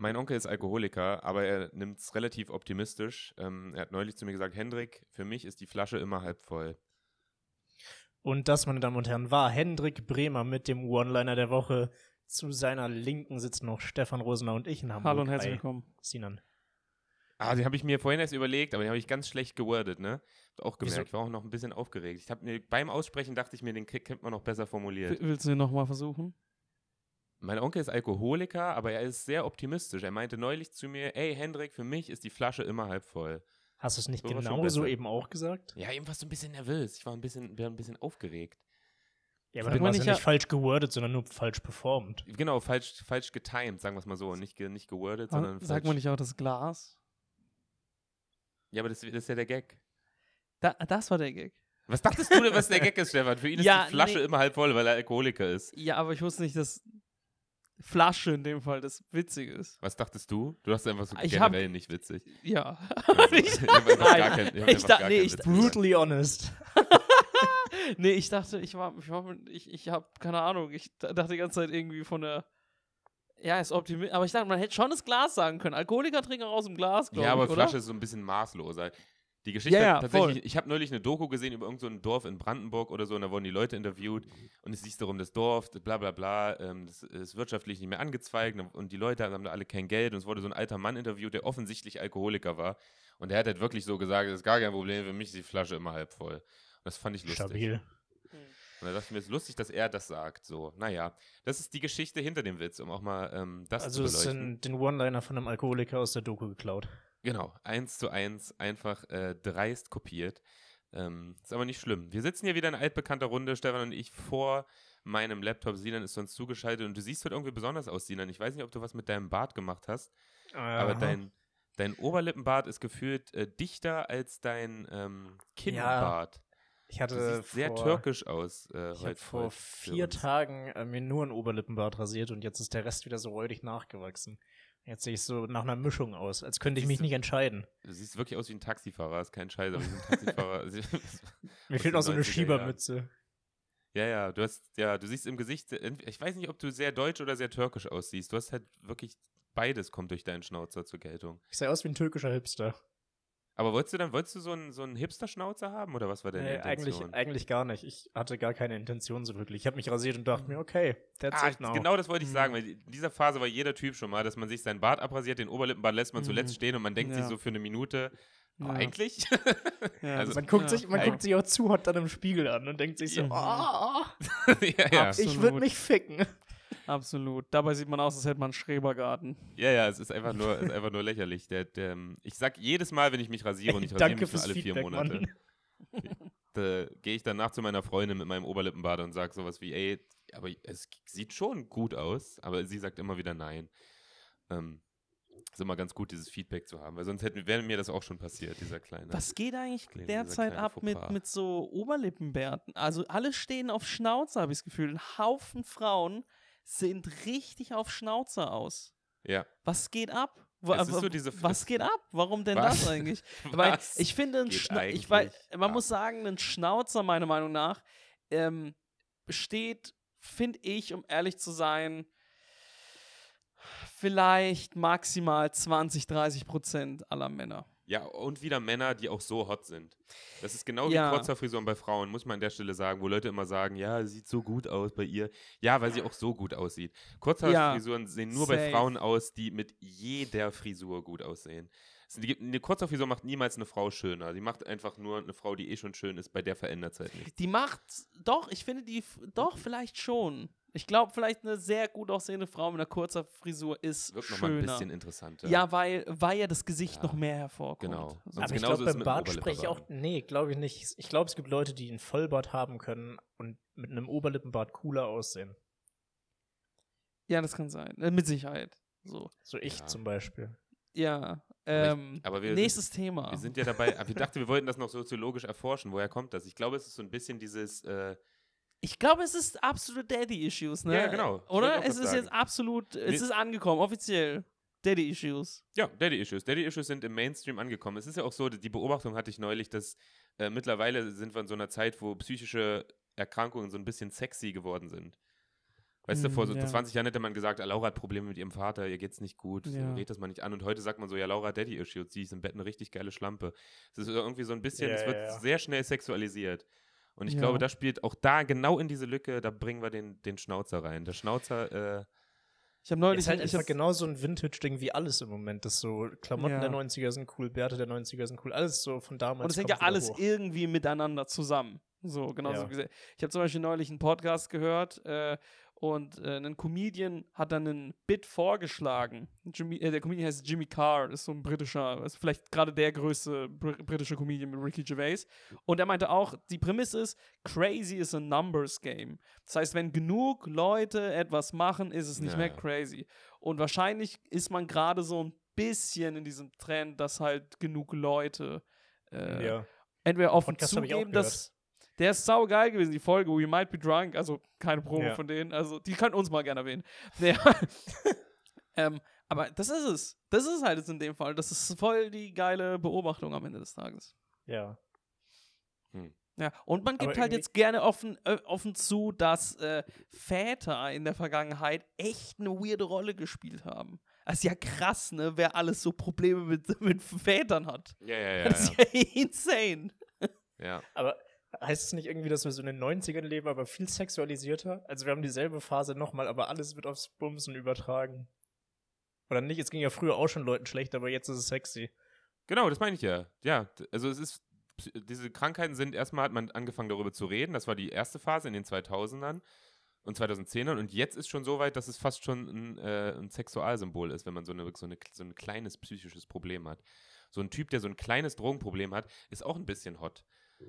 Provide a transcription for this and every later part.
Mein Onkel ist Alkoholiker, aber er nimmt es relativ optimistisch. Ähm, er hat neulich zu mir gesagt, Hendrik, für mich ist die Flasche immer halb voll. Und das, meine Damen und Herren, war Hendrik Bremer mit dem One-Liner der Woche. Zu seiner Linken sitzen noch Stefan Rosener und ich in Hamburg. Hallo und herzlich willkommen. Sinan. Ah, die habe ich mir vorhin erst überlegt, aber den habe ich ganz schlecht gewordet, ne? Hab auch gemerkt, Wieso? ich war auch noch ein bisschen aufgeregt. Ich habe mir beim Aussprechen dachte ich mir, den K- könnte man noch besser formuliert. Willst du ihn nochmal versuchen? Mein Onkel ist Alkoholiker, aber er ist sehr optimistisch. Er meinte neulich zu mir, ey Hendrik, für mich ist die Flasche immer halb voll. Hast du es nicht So genau so eben auch gesagt? Ja, eben warst du ein bisschen nervös. Ich war ein bisschen, war ein bisschen aufgeregt. Ja, Sag aber du nicht, ja nicht falsch gewordet, sondern nur falsch performt. Genau, falsch, falsch getimed, sagen wir es mal so. Nicht, ge, nicht gewordet, Ah, sondern Sagt falsch. man nicht auch das Glas? Ja, aber das, das ist ja der Gag. Da, das war der Gag. Was dachtest du denn, was der Gag ist, Stefan? Für ihn ist Ja, die Flasche nee. immer halb voll, weil er Alkoholiker ist. Ja, aber ich wusste nicht, dass Flasche in dem Fall das Witzige ist. Was dachtest du? Du dachtest einfach so Ich hab- generell nicht witzig. Ja. Also, ich hab gar ich hab gar nee, ich-. Brutally honest. nee, ich dachte, ich war, ich war, ich, ich habe keine Ahnung, ich dachte die ganze Zeit irgendwie von der, ja, ist optimistisch, aber ich dachte, man hätte schon das Glas sagen können. Alkoholiker trinken auch aus dem Glas, glaube Ja, aber ich, oder? Flasche ist so ein bisschen maßloser. Die Geschichte, Ja, ja, tatsächlich, voll. ich habe neulich eine Doku gesehen über irgendein so Dorf in Brandenburg oder so, und da wurden die Leute interviewt und es hieß darum, das Dorf, bla bla bla, ähm, das ist wirtschaftlich nicht mehr angezweigt und die Leute haben da alle kein Geld und es wurde so ein alter Mann interviewt, der offensichtlich Alkoholiker war und der hat halt wirklich so gesagt, das ist gar kein Problem, für mich ist die Flasche immer halb voll. Und das fand ich lustig. Stabil. Und da dachte ich mir, es ist lustig, dass er das sagt. So, naja, das ist die Geschichte hinter dem Witz, um auch mal ähm, das Also zu es beleuchten. sind den One-Liner von einem Alkoholiker aus der Doku geklaut. Genau, eins zu eins, einfach äh, dreist kopiert. Ähm, ist aber nicht schlimm. Wir sitzen hier wieder in altbekannter Runde, Stefan und ich, vor meinem Laptop. Sinan ist sonst zugeschaltet und du siehst heute irgendwie besonders aus, Sinan. Ich weiß nicht, ob du was mit deinem Bart gemacht hast, aber Aha. dein, dein Oberlippenbart ist gefühlt äh, dichter als dein ähm, Kinnbart. ich Du hatte siehst sehr vor, türkisch aus äh, Ich habe vor vier. Tagen äh, mir nur ein Oberlippenbart rasiert und jetzt ist der Rest wieder so räudig nachgewachsen. Jetzt sehe ich so nach einer Mischung aus, als könnte ich mich nicht entscheiden. Du siehst wirklich aus wie ein Taxifahrer, ist kein Scheiß, aber wie ein Taxifahrer. Mir Aus fehlt noch so eine 90er Jahren. Schiebermütze. Ja, ja, du hast, ja, du siehst im Gesicht, ich weiß nicht, ob du sehr deutsch oder sehr türkisch aussiehst. Du hast halt wirklich, beides kommt durch deinen Schnauzer zur Geltung. Ich sehe aus wie ein türkischer Hipster. Aber wolltest du dann, wolltest du so einen, so einen Hipster-Schnauzer haben oder was war deine Nee, eigentlich, Intention? eigentlich gar nicht. Ich hatte gar keine Intention so wirklich. Ich habe mich rasiert und dachte mir, okay, that's Ah, it now. genau das wollte ich sagen, weil in dieser Phase war jeder Typ schon mal, dass man sich seinen Bart abrasiert, den Oberlippenbart lässt man zuletzt Mhm. stehen und man denkt sich Ja. so für eine Minute, oh, Ja. eigentlich? Ja, also- Man guckt, Ja. sich, man guckt sich auch zu hot dann im Spiegel an und denkt sich so, ja, ja. Abs- ich würde mich ficken. Absolut. Dabei sieht man aus, als hätte man einen Schrebergarten. ja, ja, es ist einfach nur, es ist einfach nur lächerlich. Der, der, ich sag jedes Mal, wenn ich mich rasiere und ich rasiere Danke mich fürs alle vier Feedback, Monate. Mann. da gehe ich danach zu meiner Freundin mit meinem Oberlippenbart und sage sowas wie, ey, aber es sieht schon gut aus, aber sie sagt immer wieder nein. Ähm, ist immer ganz gut, dieses Feedback zu haben, weil sonst hätte, wäre mir das auch schon passiert, dieser kleine. Was geht eigentlich Kleine- derzeit ab mit, mit so Oberlippenbärten? Also alle stehen auf Schnauze, habe ich das Gefühl. Ein Haufen Frauen sind richtig auf Schnauze aus. Ja. Was geht ab? So diese- was geht ab? Warum denn Was? das eigentlich? Weil ich finde, ein Schna ich eigentlich man ab? muss sagen, ein Schnauzer, meiner Meinung nach, ähm, besteht, finde ich, um ehrlich zu sein, vielleicht maximal 20, 30 Prozent aller Männer. Ja, und wieder Männer, die auch so hot sind. Das ist genau wie Ja. Kurzhaarfrisuren bei Frauen, muss man an der Stelle sagen, wo Leute immer sagen, ja, sie sieht so gut aus bei ihr. Ja, weil sie auch so gut aussieht. Kurzhaarfrisuren sehen nur bei safe. Frauen aus, die mit jeder Frisur gut aussehen. Eine Kurzhaarfrisur macht niemals eine Frau schöner. Die macht einfach nur eine Frau, die eh schon schön ist, bei der verändert es halt nichts. Die macht, doch, ich finde die, doch, vielleicht schon. Ich glaube, vielleicht eine sehr gut aussehende Frau mit einer kurzer Frisur ist Wirkt nochmal schöner. ein bisschen interessanter. ja, weil, weil ja das Gesicht Ja, noch mehr hervorkommt. genau. So. Sonst Aber ich glaube, beim Bart spreche ich auch. Nee, glaube ich nicht. Ich glaube, es gibt Leute, die einen Vollbart haben können und mit einem Oberlippenbart cooler aussehen. Ja, das kann sein. Äh, mit Sicherheit. So. So ich Ja. zum Beispiel. Ja. Aber ich- Ähm, aber wir sind- nächstes Thema. Wir sind ja dabei, aber wir dachten, wir wollten das noch soziologisch erforschen. Woher kommt das? Ich glaube, es ist so ein bisschen dieses, äh, ich glaube, es ist absolute Daddy-Issues, ne? Ja, genau. Oder? Es ist sagen. jetzt absolut, es ist angekommen, offiziell. Daddy-Issues. ja, Daddy-Issues. Daddy-Issues sind im Mainstream angekommen. Es ist ja auch so, die Beobachtung hatte ich neulich, dass äh, mittlerweile sind wir in so einer Zeit, wo psychische Erkrankungen so ein bisschen sexy geworden sind. Weißt du, vor so Mm, ja. 20 Jahren hätte man gesagt, ah, Laura hat Probleme mit ihrem Vater, ihr geht's nicht gut, Ja. red das mal nicht an. Und heute sagt man so, ja, Laura hat Daddy-Issues, sie ist im Bett eine richtig geile Schlampe. Es ist irgendwie so ein bisschen, Ja, es wird ja, ja. sehr schnell sexualisiert. Und ich Ja. glaube, das spielt auch da genau in diese Lücke, da bringen wir den, den Schnauzer rein. Der Schnauzer, äh, Ich habe neulich Ist halt ich einfach hab, genau so ein Vintage-Ding wie alles im Moment. Das so Klamotten Ja. der 90er sind cool, Bärte der 90er sind cool, alles so von damals. Und es hängt ja alles hoch. irgendwie miteinander zusammen. So, genauso Ja. gesehen. Ich habe zum Beispiel neulich einen Podcast gehört äh, und äh, ein Comedian hat dann einen Bit vorgeschlagen. Jimmy, äh, der Comedian heißt Jimmy Carr, ist so ein britischer, ist vielleicht gerade der größte br britische Comedian mit Ricky Gervais. Und er meinte auch, die Prämisse ist, crazy is a numbers game. Das heißt, wenn genug Leute etwas machen, ist es nicht Ja. mehr crazy. Und wahrscheinlich ist man gerade so ein bisschen in diesem Trend, dass halt genug Leute äh, Ja. entweder offen Podcast zugeben, dass der ist sau geil gewesen, die Folge We Might Be Drunk, also keine Promo Ja. von denen, also die können uns mal gerne erwähnen. Ja. ähm, aber das ist es. Das ist halt jetzt in dem Fall. Das ist voll die geile Beobachtung am Ende des Tages. Ja. Ja, und man Aber gibt halt irgendwie- jetzt gerne offen, äh, offen zu, dass äh, Väter in der Vergangenheit echt eine weirde Rolle gespielt haben. Das ist ja krass, ne, wer alles so Probleme mit, mit Vätern hat. ja, ja, ja. Das ist ja insane. ja. Aber heißt es nicht irgendwie, dass wir so in den 90ern leben, aber viel sexualisierter? Also wir haben dieselbe Phase nochmal, aber alles wird aufs Bumsen übertragen. Oder nicht? Es ging ja früher auch schon Leuten schlecht, aber jetzt ist es sexy. Genau, das meine ich ja. Ja, also es ist, diese Krankheiten sind, erstmal hat man angefangen darüber zu reden, das war die erste Phase in den 2000ern und 2010ern und jetzt ist schon so weit, dass es fast schon ein, äh, ein Sexualsymbol ist, wenn man so, eine, so, eine, so ein kleines psychisches Problem hat. So ein Typ, der so ein kleines Drogenproblem hat, ist auch ein bisschen hot.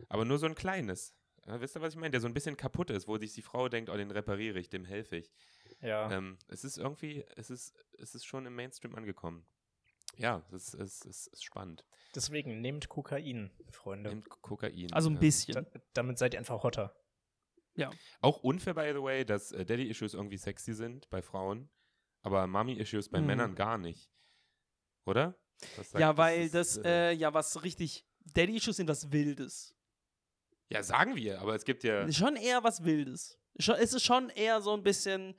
Aber nur so ein kleines. Ja, wisst ihr, was ich meine? Der so ein bisschen kaputt ist, wo sich die Frau denkt, oh, den repariere ich, dem helfe ich. Ja. Ähm, es ist irgendwie, es ist, es ist schon im Mainstream angekommen. Ja, es ist, es ist, es ist spannend. Deswegen nehmt Kokain, Freunde. Nimmt Kokain. Also ein ja. bisschen. Da, damit seid ihr einfach hotter. Auch unfair, by the way, dass äh, Daddy-Issues irgendwie sexy sind bei Frauen, aber Mommy-Issues bei Hm. Männern gar nicht. Oder? Ja, weil ist, das, äh, äh, ja, was richtig, Daddy-Issues sind was Wildes. Ja, sagen wir, aber es gibt ja. Schon eher was Wildes. Schon, es ist schon eher so ein bisschen,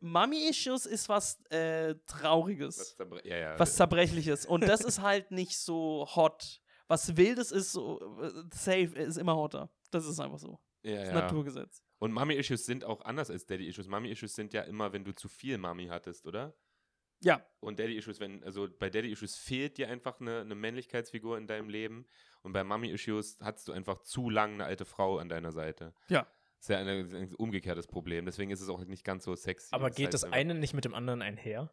Mommy-Issues ist was äh, Trauriges. Was, zerbre- ja, ja. was Zerbrechliches. Und das ist halt nicht so hot. Was Wildes ist so, äh, safe, ist immer hotter. Das ist einfach so. ja, Das ja. Naturgesetz. Und Mommy-Issues sind auch anders als Daddy-Issues. Mommy-Issues sind ja immer, wenn du zu viel Mommy hattest, oder? Ja. Und Daddy-Issues, wenn, also bei Daddy-Issues fehlt dir einfach eine, eine Männlichkeitsfigur in deinem Leben. Und bei Mommy-Issues hattest du einfach zu lang eine alte Frau an deiner Seite. Ja. Das ist ja eine, ein umgekehrtes Problem. Deswegen ist es auch nicht ganz so sexy. Aber Das geht das eine nicht mit dem anderen einher?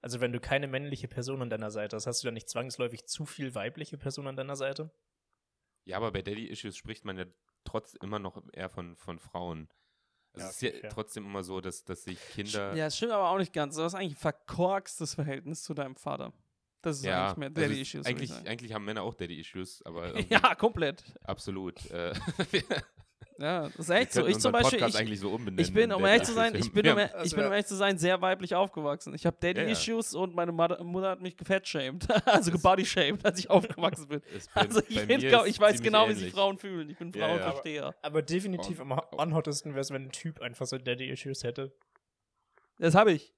Also wenn du keine männliche Person an deiner Seite hast, hast du dann nicht zwangsläufig zu viel weibliche Person an deiner Seite? Ja, aber bei Daddy-Issues spricht man ja trotz immer noch eher von, von Frauen. Also Ja, es ist ja fair. trotzdem immer so, dass, dass sich Kinder. Ja, das stimmt aber auch nicht ganz. Du hast eigentlich ein verkorkstes Verhältnis zu deinem Vater. Das ist Ja, eigentlich mehr also es- Daddy-Issues. ich eigentlich, eigentlich haben Männer auch Daddy-Issues, aber Ja, komplett. absolut. Äh, Ja, das ist echt so. Ich zum Beispiel, Podcast ich, eigentlich so umbenennen. ich bin, in um ehrlich zu sein, Daddy-Issues. ich bin, Ja, um, also ich bin, um ja. ehrlich zu sein, sehr weiblich aufgewachsen. Ich habe Ja, ja. Daddy-Issues und meine Mutter, hat mich gefettshamed. also gebody-shamed, als ich aufgewachsen bin. bei- Also ich, mir glaub, ich weiß genau, wie sich ähnlich. Frauen fühlen. Ich bin Ja, ja. Frauenversteher. Aber definitiv am Oh. unhottesten wäre es, wenn ein Typ einfach so Daddy-Issues hätte. Das habe ich.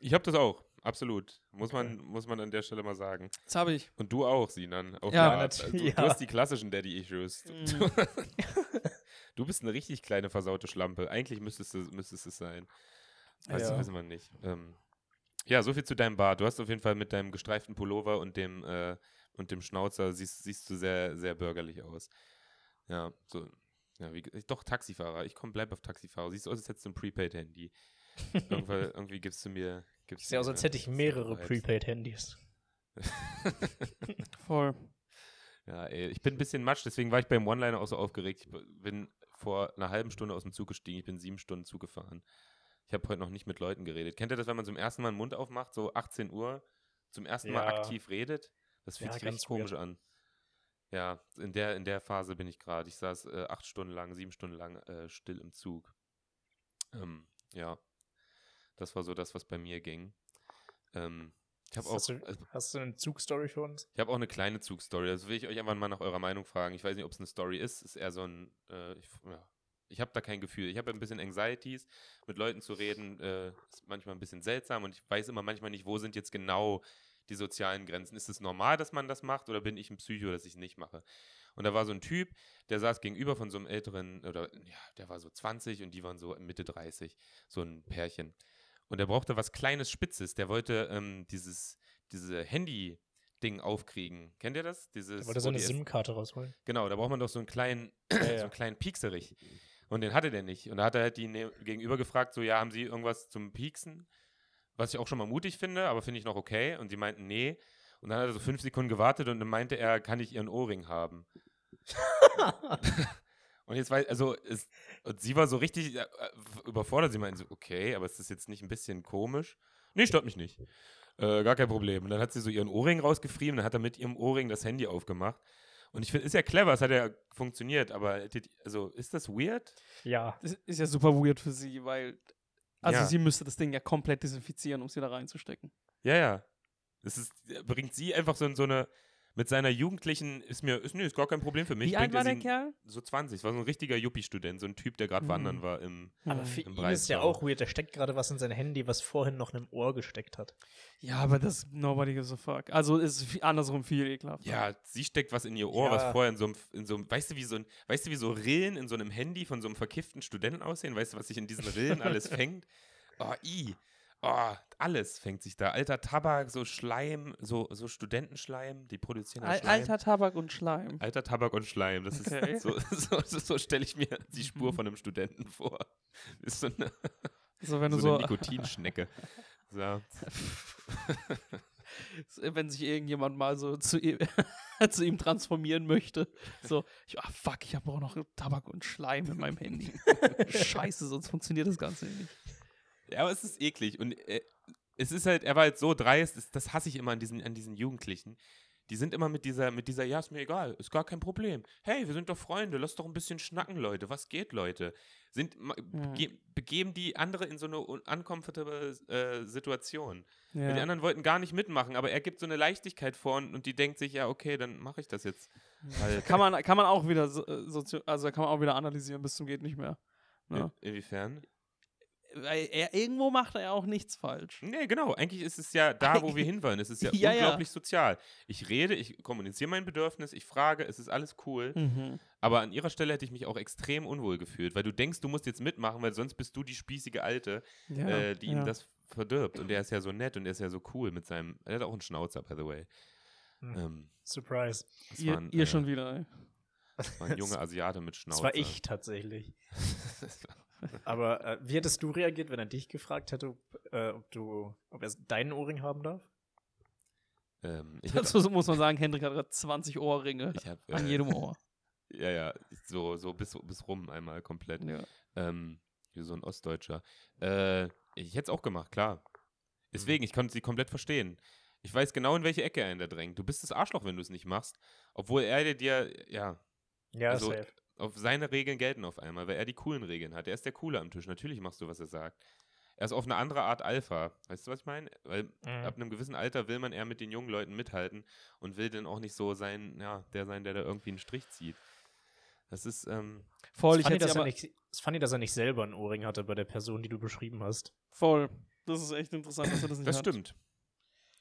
Ich habe das auch, absolut. Muss, man, muss man an der Stelle mal sagen. Das habe ich. Und du auch, Sinan. Auf Ja, eine Art. nat- Also, du, ja. du hast die klassischen Daddy-Issues. Mhm. Du bist eine richtig kleine versaute Schlampe. Eigentlich müsstest du, müsstest es sein. Weiß, Ja. weiß man nicht. Ähm, ja, soviel zu deinem Bart. Du hast auf jeden Fall mit deinem gestreiften Pullover und dem, äh, und dem Schnauzer siehst, siehst du sehr, sehr bürgerlich aus. Ja, so. Ja, wie, doch, Taxifahrer. Ich komm, bleib auf Taxifahrer. Siehst du aus, als hättest du ein Prepaid-Handy. irgendwie gibst du mir. Gibst Ist ja mir als hätte ich mehrere. Prepaid-Handys. Voll. Ja, ey, ich bin ein bisschen matsch, deswegen war ich beim One-Liner auch so aufgeregt. Ich bin vor einer halben Stunde aus dem Zug gestiegen, ich bin sieben Stunden Zug gefahren. Ich habe heute noch nicht mit Leuten geredet. Kennt ihr das, wenn man zum ersten Mal den Mund aufmacht, so 18 Uhr, zum ersten Mal Ja. aktiv redet? Das fühlt Ja, sich ganz richtig komisch an. Ja, in der, in der Phase bin ich gerade. Ich saß äh, acht Stunden lang, sieben Stunden lang äh, still im Zug. Ähm, ja, das war so das, was bei mir ging. Ähm, ich habe auch, Hast du, also, hast du eine Zugstory für uns? ich habe auch eine kleine Zugstory. Das will ich euch einfach mal nach eurer Meinung fragen. Ich weiß nicht, ob es eine Story ist. Ist eher so ein, äh, ich, ja, Ich habe da kein Gefühl. Ich habe ein bisschen Anxieties. Mit Leuten zu reden äh, ist manchmal ein bisschen seltsam und ich weiß immer manchmal nicht, wo sind jetzt genau die sozialen Grenzen. Ist es normal, dass man das macht oder bin ich ein Psycho, dass ich es nicht mache? Und da war so ein Typ, der saß gegenüber von so einem älteren, oder ja, der war so 20 und die waren so Mitte 30, so ein Pärchen. Und der brauchte was Kleines, Spitzes. Der wollte ähm, dieses, diese Handy- Ding aufkriegen. Kennt ihr das? Dieses, Er wollte so eine SIM-Karte rausholen. Genau, da braucht man doch so einen kleinen, Ja, so ja. einen kleinen Piekserich. Und den hatte der nicht. Und da hat er halt die ne gegenüber gefragt, so, ja, haben Sie irgendwas zum Pieksen? Was ich auch schon mal mutig finde, aber finde ich noch okay. Und die meinten, nee. Und dann hat er so fünf Sekunden gewartet und dann meinte er, kann ich Ihren Ohrring haben? und jetzt weiß, also, es, und sie war so richtig äh, überfordert. Sie meinte so, okay, aber ist das jetzt nicht ein bisschen komisch? Nee, stört mich nicht. Äh, gar kein Problem. Und dann hat sie so ihren Ohrring rausgefrieben, dann hat er mit ihrem Ohrring das Handy aufgemacht. Und ich finde, ist ja clever, es hat ja funktioniert, aber also ist das weird? Ja. Das ist ja super weird für sie, weil. Also Ja. sie müsste das Ding ja komplett desinfizieren, um es wieder reinzustecken. Ja, ja. Es ist, bringt sie einfach so in so eine, mit seiner Jugendlichen, ist mir, ist, nee, ist gar kein Problem für mich. Wie alt war der Kerl? So 20, war so ein richtiger Yuppie-Student, so ein Typ, der gerade Mhm. wandern war im. Aber Hm. für Im ihn ist ja Breisgau. auch weird. Der steckt gerade was in sein Handy, was vorhin noch in einem Ohr gesteckt hat. Ja, aber das nobody gives a fuck. Also ist andersrum viel ekelhaft. Ja, sie steckt was in ihr Ohr, Ja. was vorher in so einem, in so einem, weißt du, wie so ein, weißt du, wie so Rillen in so einem Handy von so einem verkifften Studenten aussehen? Weißt du, was sich in diesen Rillen alles fängt? Oh, i. Oh, alles fängt sich da. Alter Tabak, so Schleim, so, so Studentenschleim, die produzieren Al Schleim. alter Tabak und Schleim. Alter Tabak und Schleim. Das Okay. ist so, so, so, so stelle ich mir die Spur von einem Studenten vor. Ist so eine, So, wenn du so so. eine Nikotinschnecke. So. wenn sich irgendjemand mal so zu ihm, zu ihm transformieren möchte. So, ich, ah, fuck, ich habe auch noch Tabak und Schleim in meinem Handy. Scheiße, sonst funktioniert das Ganze nicht. Ja, aber es ist eklig. Und äh, es ist halt, er war halt so dreist, das, das hasse ich immer an diesen, an diesen Jugendlichen. Die sind immer mit dieser, mit dieser, ja, ist mir egal, ist gar kein Problem. Hey, wir sind doch Freunde, lass doch ein bisschen schnacken, Leute. Was geht, Leute? Sind, bege begeben die andere in so eine un- uncomfortable äh, Situation. Weil Die Ja. anderen wollten gar nicht mitmachen, aber er gibt so eine Leichtigkeit vor und, und die denkt sich, ja, okay, dann mache ich das jetzt. Halt. Kann man, kann man auch wieder so, äh, also kann man auch wieder analysieren bis zum geht nicht mehr. Ne? In, inwiefern? Weil er irgendwo macht er auch nichts falsch. Nee, genau. Eigentlich ist es ja da, wo wir hinwollen. Es ist ja, Ja, ja. unglaublich sozial. Ich rede, ich kommuniziere mein Bedürfnis, ich frage, es ist alles cool. Mhm. Aber an ihrer Stelle hätte ich mich auch extrem unwohl gefühlt, weil du denkst, du musst jetzt mitmachen, weil sonst bist du die spießige Alte, Ja, äh, die ihm ja. das verdirbt. Und der ist ja so nett und der ist ja so cool mit seinem. Er hat auch einen Schnauzer, by the way. Hm. Ähm, Surprise. das, Ihr, war ein, ihr äh, schon wieder. ey. das war ein junger Asiate mit Das Schnauzer. war ich tatsächlich. Aber äh, wie hättest du reagiert, wenn er dich gefragt hätte, ob, äh, ob du, ob er deinen Ohrring haben darf? ähm, Dazu muss man sagen, Hendrik hat gerade 20 Ohrringe ich hab, an äh, jedem Ohr. Ja, ja, so, so bis, bis rum einmal komplett. Ja. Ähm, wie so ein Ostdeutscher. Äh, ich hätte es auch gemacht, klar. Deswegen, ich konnte sie komplett verstehen. Ich weiß genau, in welche Ecke er ihn da drängt. Du bist das Arschloch, wenn du es nicht machst. Obwohl er dir, ja, Ja, Also, safe. Auf seine Regeln gelten auf einmal, weil er die coolen Regeln hat. Er ist der Coole am Tisch. Natürlich machst du, was er sagt. Er ist auf eine andere Art Alpha. Weißt du, was ich meine? Weil Mhm. ab einem gewissen Alter will man eher mit den jungen Leuten mithalten und will dann auch nicht so sein, ja, der sein, der da irgendwie einen Strich zieht. Das ist, ähm, Voll, Es ich fand hätte er aber, nicht, es fand ich, dass er nicht selber einen Ohrring hatte bei der Person, die du beschrieben hast. voll. Das ist echt interessant, dass er das nicht das hat. stimmt.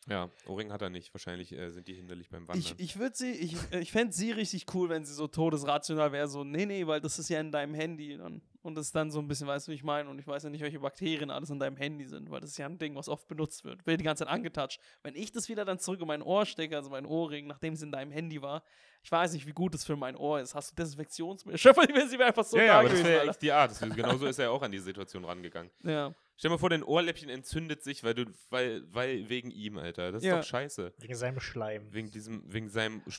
Ja, Ohrring hat er nicht. Wahrscheinlich äh, sind die hinderlich beim Wandern. Ich, ich würde sie, ich, äh, ich fände sie richtig cool, wenn sie so todesrational wäre, so, nee, nee, weil das ist ja in deinem Handy. Und, und das ist dann so ein bisschen, weißt du, wie ich meine? Und ich weiß ja nicht, welche Bakterien alles in deinem Handy sind, weil das ist ja ein Ding, was oft benutzt wird. Wird die ganze Zeit angetatscht. Wenn ich das wieder dann zurück in mein Ohr stecke, also mein Ohrring, nachdem es in deinem Handy war, ich weiß nicht, wie gut es für mein Ohr ist. Hast du Desinfektionsmittel? Mal, sie wäre einfach so ja, da ja, aber das gewesen, wäre echt die Art. Das, genauso ist er auch an die Situation rangegangen. Ja. Stell dir mal vor, dein Ohrläppchen entzündet sich, weil du, weil, weil wegen ihm, Alter. Das ist Ja. doch scheiße. Wegen seinem Schleim. Wegen diesem, wegen seinem Ich hätte sie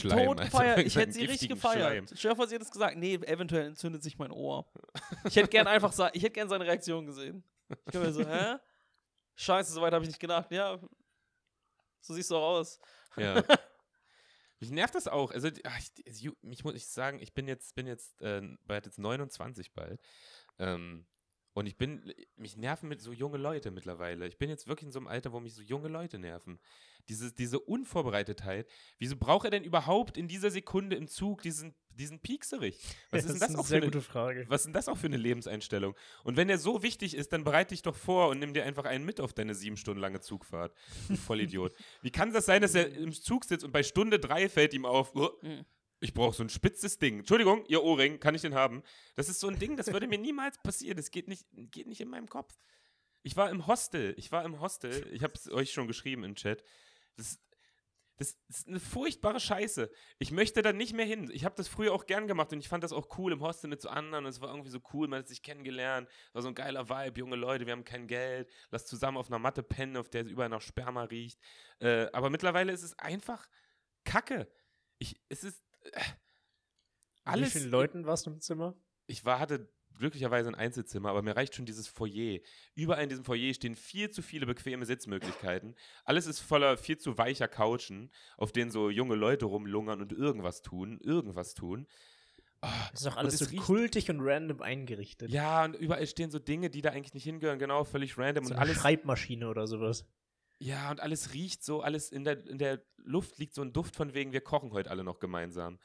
Studentenschleim. tot Alter. gefeiert. Wegen Ich hätte sie richtig gefeiert. Schleim. Stell dir vor, sie hätte es gesagt, nee, eventuell entzündet sich mein Ohr. Ich hätte gern einfach, ich hätte gern seine Reaktion gesehen. Ich bin mir so, hä? Scheiße, soweit habe ich nicht gedacht. Ja, so siehst du auch aus. Ja. Mich nervt das auch. Also, ach, ich, es ju- mich muss ich sagen, ich bin jetzt, bin jetzt, äh, bald jetzt 29 bald. Ähm, Und ich bin, mich nerven mit so junge Leute mittlerweile. Ich bin jetzt wirklich in so einem Alter, wo mich so junge Leute nerven. Diese, diese Unvorbereitetheit. Wieso braucht er denn überhaupt in dieser Sekunde im Zug diesen, diesen Piekserich? Was ist denn das eine auch für sehr eine, gute Frage. was ist denn das auch für eine Lebenseinstellung? Und wenn er so wichtig ist, dann bereite dich doch vor und nimm dir einfach einen mit auf deine sieben Stunden lange Zugfahrt. Du Vollidiot. Wie kann das sein, dass er im Zug sitzt und bei Stunde drei fällt ihm auf, oh, Mhm. Ich brauche so ein spitzes Ding. Entschuldigung, ihr Ohrring, kann ich den haben? Das ist so ein Ding, das würde mir niemals passieren. Das geht nicht, geht nicht in meinem Kopf. Ich war im Hostel. Ich war im Hostel. Ich habe es euch schon geschrieben im Chat. Das, das ist eine furchtbare Scheiße. Ich möchte da nicht mehr hin. Ich habe das früher auch gern gemacht und ich fand das auch cool im Hostel mit so anderen. Und es war irgendwie so cool, man hat sich kennengelernt. War so ein geiler Vibe, junge Leute, wir haben kein Geld. Lass zusammen auf einer Matte pennen, auf der es überall nach Sperma riecht. Äh, aber mittlerweile ist es einfach Kacke. Ich, es ist. Äh, Wie alles. vielen Leuten warst du im Zimmer? Ich war, hatte glücklicherweise ein Einzelzimmer, aber mir reicht schon dieses Foyer. Überall in diesem Foyer stehen viel zu viele bequeme Sitzmöglichkeiten. Alles ist voller viel zu weicher Couchen, auf denen so junge Leute rumlungern und irgendwas tun, irgendwas tun. Ah, Das ist doch alles es so kultig und random eingerichtet. Ja, und überall stehen so Dinge, die da eigentlich nicht hingehören, genau, völlig random so und eine alles. Schreibmaschine oder sowas. Ja, und alles riecht so, alles in der, in der Luft liegt so ein Duft von wegen, wir kochen heute alle noch gemeinsam.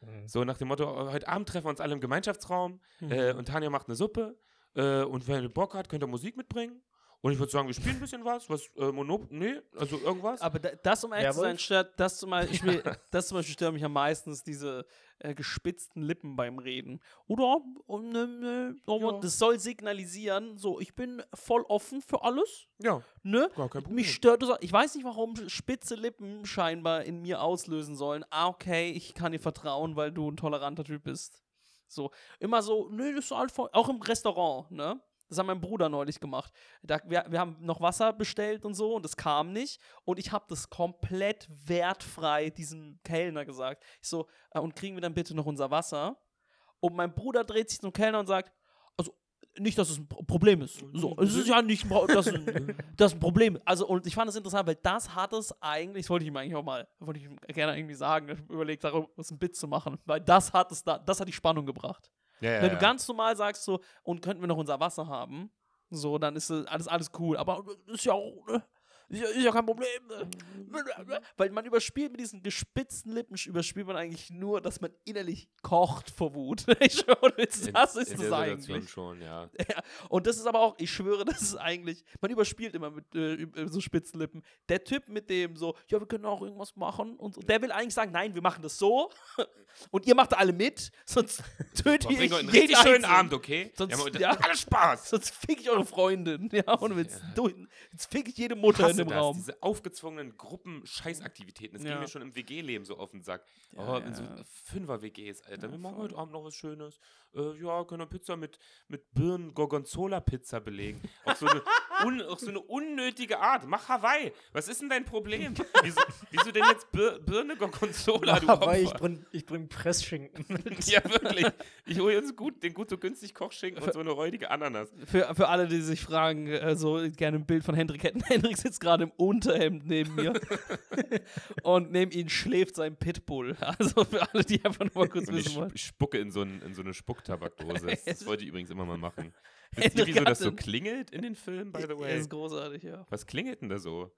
Mhm. So nach dem Motto, heute Abend treffen wir uns alle im Gemeinschaftsraum Mhm. äh, und Tanja macht eine Suppe äh, und wenn ihr Bock hat, könnt ihr Musik mitbringen. Und ich würde sagen, wir spielen ein bisschen was, was äh, Monop, nee, also irgendwas. Aber da, das, um ehrlich zu sein, stört, das zum Beispiel, das zum Beispiel stört mich am meisten, ist diese äh, gespitzten Lippen beim Reden. Oder, um, ne, ne, aber Ja. das soll signalisieren, so, ich bin voll offen für alles, ja, ne? gar kein Problem. Mich stört das. Ich weiß nicht, warum spitze Lippen scheinbar in mir auslösen sollen. Ah, okay, ich kann dir vertrauen, weil du ein toleranter Typ bist. So, immer so, nö, das ist halt voll. Auch im Restaurant, ne? Das hat mein Bruder neulich gemacht. Da, wir, wir haben noch Wasser bestellt und so und es kam nicht. Und ich habe das komplett wertfrei diesem Kellner gesagt. Ich so, äh, und kriegen wir dann bitte noch unser Wasser? Und mein Bruder dreht sich zum Kellner und sagt, also nicht, dass es ein Pro- Problem ist. So, es ist ja nicht, das das ein Problem. Also, und ich fand das interessant, weil das hat es eigentlich, das wollte ich ihm eigentlich auch mal, wollte ich ihm gerne irgendwie sagen, überlegt, darüber ein Bit zu machen, weil das hat es da, das hat die Spannung gebracht. Ja, ja, Wenn du ganz normal sagst so, und könnten wir noch unser Wasser haben, so, dann ist alles, alles cool. Aber äh, ist ja auch, ne? Ist ja, ist ja kein Problem. ne? Weil man überspielt mit diesen gespitzten Lippen, überspielt man eigentlich nur, dass man innerlich kocht vor Wut. Ich schwöre, in, das ist in es der eigentlich. Schon, ja. Ja, und das ist aber auch, ich schwöre, das ist eigentlich, man überspielt immer mit äh, üb- so spitzen Lippen. Der Typ mit dem so, ja, wir können auch irgendwas machen und so, der will eigentlich sagen, nein, wir machen das so und ihr macht alle mit, sonst töte Boah, ich bring euch einen jeden richtig schönen Einzelnen. Abend, okay? Sonst- ja, ja. Alles Spaß. Sonst fick ich eure Freundin. Ja, und jetzt, du, jetzt fick ich jede Mutter in dem das, Raum. diese aufgezwungenen Gruppen-Scheißaktivitäten. Das Ja. ging mir schon im WG-Leben so auf den Sack. Ja, oh, ja, in so. Fünfer-WGs, Alter. Wir machen heute Abend noch was Schönes. Äh, ja, können wir Pizza mit, mit Birnen-Gorgonzola-Pizza belegen. Auch so, eine un, auch so eine unnötige Art. Mach Hawaii. Was ist denn dein Problem? Wieso, wieso denn jetzt Bir Birne-Gorgonzola, du Aber ich bring, ich bring Pressschinken mit. Ja, wirklich. Ich hole uns gut, den gut so günstig Kochschinken und so eine räudige Ananas. Für, für alle, die sich fragen, äh, so gerne ein Bild von Hendrik hätten. Hendrik sitzt gerade im Unterhemd neben mir und neben ihm schläft sein Pitbull. Also für alle, die einfach nur mal kurz Und ich wissen wollen. sp- spucke in so, ein, in so eine Spucktabakdose. Das, das wollte ich übrigens immer mal machen. Wisst ihr, wieso das so klingelt in den Filmen, by the Das way? ist großartig, ja. Was klingelt denn da so?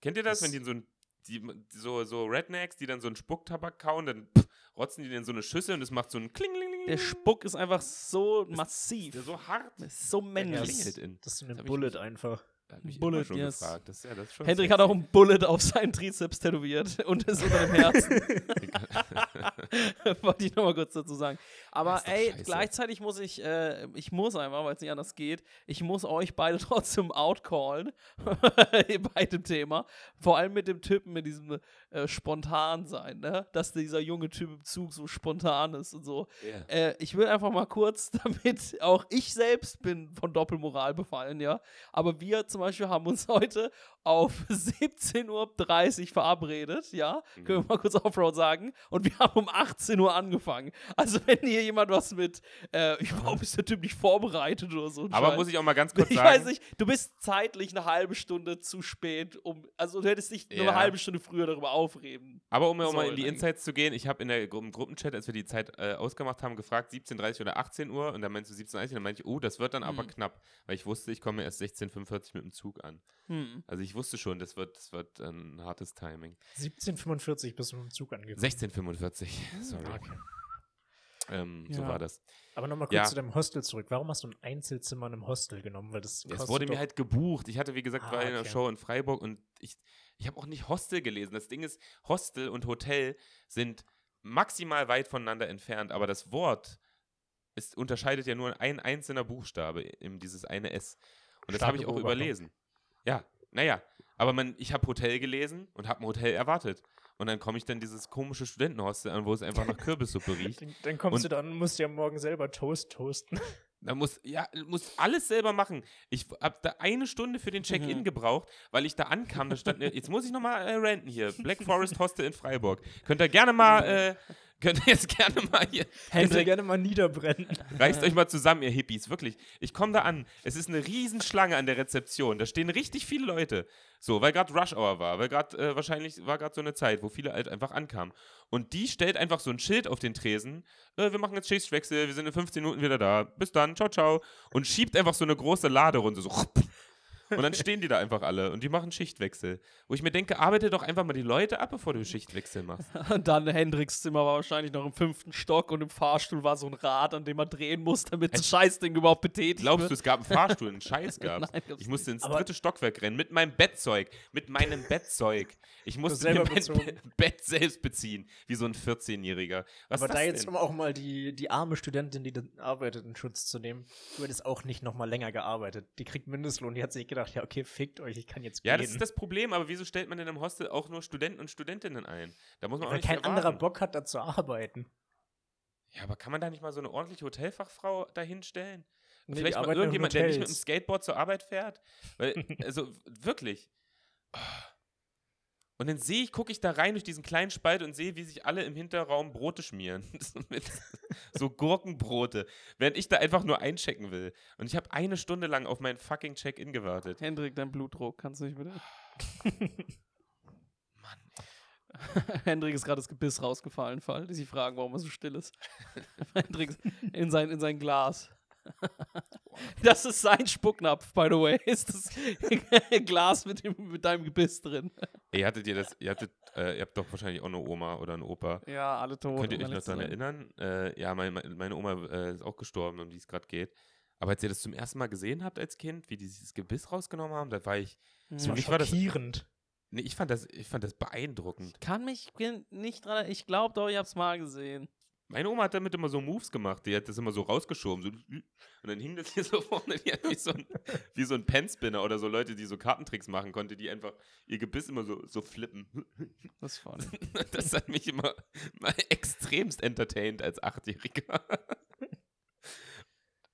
Kennt ihr das, Das- wenn die in so ein die, so, so Rednecks, die dann so einen Spucktabak kauen, dann pff, rotzen die den in so eine Schüssel und es macht so ein Klingeling. Der Spuck ist einfach so massiv. Der so hart. ist so männlich. das, klingelt in. das ist so Das eine ich Bullet einfach. Da hab ich Bullet, schon yes. gefragt. Das, ja, das Hendrik hat auch ein Bullet auf seinen Trizeps tätowiert und ist unter dem Herzen. Wollte ich nochmal kurz dazu sagen. Aber ey, scheiße. gleichzeitig muss ich, äh, ich muss einfach, weil es nicht anders geht, ich muss euch beide trotzdem outcallen bei dem Thema. Vor allem mit dem Typen, mit diesem äh, spontan sein, ne? Dass dieser junge Typ im Zug so spontan ist und so. Ja. Äh, ich will einfach mal kurz, damit auch ich selbst bin von Doppelmoral befallen, ja. Aber wir zum Beispiel haben uns heute auf 17.30 Uhr verabredet, ja, können wir Mhm. mal kurz Offroad sagen, und wir haben um 18 Uhr angefangen. Also wenn hier jemand was mit, äh, warum ist der Typ nicht vorbereitet oder so. Aber Scheiß. muss ich auch mal ganz kurz ich sagen. weiß nicht, du bist zeitlich eine halbe Stunde zu spät, um, also du hättest dich nur Ja. eine halbe Stunde früher darüber aufreden. Aber um auch mal in die. Insights zu gehen, ich habe in der im Gruppenchat, als wir die Zeit äh, ausgemacht haben, gefragt, 17.30 oder 18 Uhr. Und dann meinst du 17.30 und dann meinte ich, oh, das wird dann aber Mhm. knapp. Weil ich wusste, ich komme erst 16.45 mit dem Zug an. Hm. Also ich wusste schon, das wird, das wird ein hartes Timing. 1745 bist du mit dem Zug angekommen. 16.45, sorry. Ah, Okay. Ähm, So Ja. war das. Aber nochmal kurz Ja. zu deinem Hostel zurück. Warum hast du ein Einzelzimmer in einem Hostel genommen? Weil das Es wurde mir halt gebucht. Ich hatte, wie gesagt, Ah, war in einer okay. Show in Freiburg und ich, ich habe auch nicht Hostel gelesen. Das Ding ist, Hostel und Hotel sind maximal weit voneinander entfernt, aber das Wort ist, unterscheidet ja nur ein einzelner Buchstabe in dieses eine S. Und das habe ich auch überlesen. Ja, naja. Aber man, ich habe Hotel gelesen und habe ein Hotel erwartet. Und dann komme ich dann dieses komische Studentenhostel an, wo es einfach nach Kürbissuppe riecht. Dann, dann kommst Und- du dann und musst ja morgen selber Toast toasten. Da muss, ja, muss alles selber machen. Ich habe da eine Stunde für den Check-in Mhm. gebraucht, weil ich da ankam. Da stand, jetzt muss ich nochmal äh, ranten hier. Black Forest Hostel in Freiburg. Könnt ihr gerne mal, äh, könnt ihr jetzt gerne mal hier. Ihr gerne mal niederbrennen. Reißt euch mal zusammen, ihr Hippies. Wirklich. Ich komme da an. Es ist eine Riesenschlange an der Rezeption. Da stehen richtig viele Leute. So, weil gerade Rush Hour war. Weil gerade, äh, wahrscheinlich war gerade so eine Zeit, wo viele halt einfach ankamen. Und die stellt einfach so ein Schild auf den Tresen. Äh, wir machen jetzt Schichtwechsel. Wir sind in 15 Minuten wieder da. Bis dann. Ciao, ciao. Und schiebt einfach so eine große Laderunde. So. Und dann stehen die da einfach alle und die machen Schichtwechsel. Wo ich mir denke, arbeite doch einfach mal die Leute ab, bevor du Schichtwechsel machst. Und dann Hendricks Zimmer war wahrscheinlich noch im fünften Stock und im Fahrstuhl war so ein Rad, an dem man drehen muss, damit das Scheißding überhaupt betätigt Glaubst du, es gab einen Fahrstuhl, einen Scheiß gab Nein, gab's Ich musste ins Aber- dritte Stockwerk rennen mit meinem Bettzeug. Mit meinem Bettzeug. Ich musste selber mir mein. Be Bett selbst beziehen. Wie so ein 14-Jähriger. Was Aber da jetzt, denn? um auch mal die, die arme Studentin, die da arbeitet, in Schutz zu nehmen, du hättest auch nicht noch mal länger gearbeitet. Die kriegt Mindestlohn. Die hat sich gedacht, ja, okay, fickt euch, ich kann jetzt Ja, gehen. das ist das Problem, aber wieso stellt man denn im Hostel auch nur Studenten und Studentinnen ein? Da muss man auch Weil nicht kein viel anderer erwarten. Bock hat, da zu arbeiten. Ja, aber kann man da nicht mal so eine ordentliche Hotelfachfrau dahinstellen? Nee, Vielleicht mal irgendjemand, der nicht mit dem. Skateboard zur Arbeit fährt? Weil, also wirklich. Und dann sehe ich, gucke ich da rein durch diesen kleinen Spalt und sehe, wie sich alle im Hinterraum Brote schmieren. So Gurkenbrote. Während ich da einfach nur einchecken will. Und ich habe eine Stunde lang auf meinen fucking Check-in gewartet. Hendrik, dein Blutdruck, kannst du nicht bitte? Mann. Hendrik ist gerade das Gebiss rausgefallen, Fall, die sich fragen, warum er so still ist. Hendrik in sein, in sein Glas. Das ist sein Spucknapf, by the way. Ist das Glas mit, dem, mit deinem Gebiss drin. Ihr hattet ihr das, ihr hattet, äh, ihr habt doch wahrscheinlich auch eine Oma oder einen Opa. Ja, alle tot. Könnt ihr euch noch daran erinnern? Äh, ja, mein, mein, meine Oma äh, ist auch gestorben, um die es gerade geht. Aber als ihr das zum ersten Mal gesehen habt als Kind, wie die dieses Gebiss rausgenommen haben, da war ich. Das Hm. war mich war das- schockierend. Nee, ich fand das, ich fand das beeindruckend. Kann mich nicht dran Ich glaube doch, ich hab's mal gesehen. Meine Oma hat damit immer so Moves gemacht. Die hat das immer so rausgeschoben. So, und dann hing das hier so vorne. Wie so ein, wie so ein Penspinner oder so Leute, die so Kartentricks machen konnte, die einfach ihr Gebiss immer so, so flippen. Das ist funny. Das hat mich immer mal extremst entertained als Achtjähriger.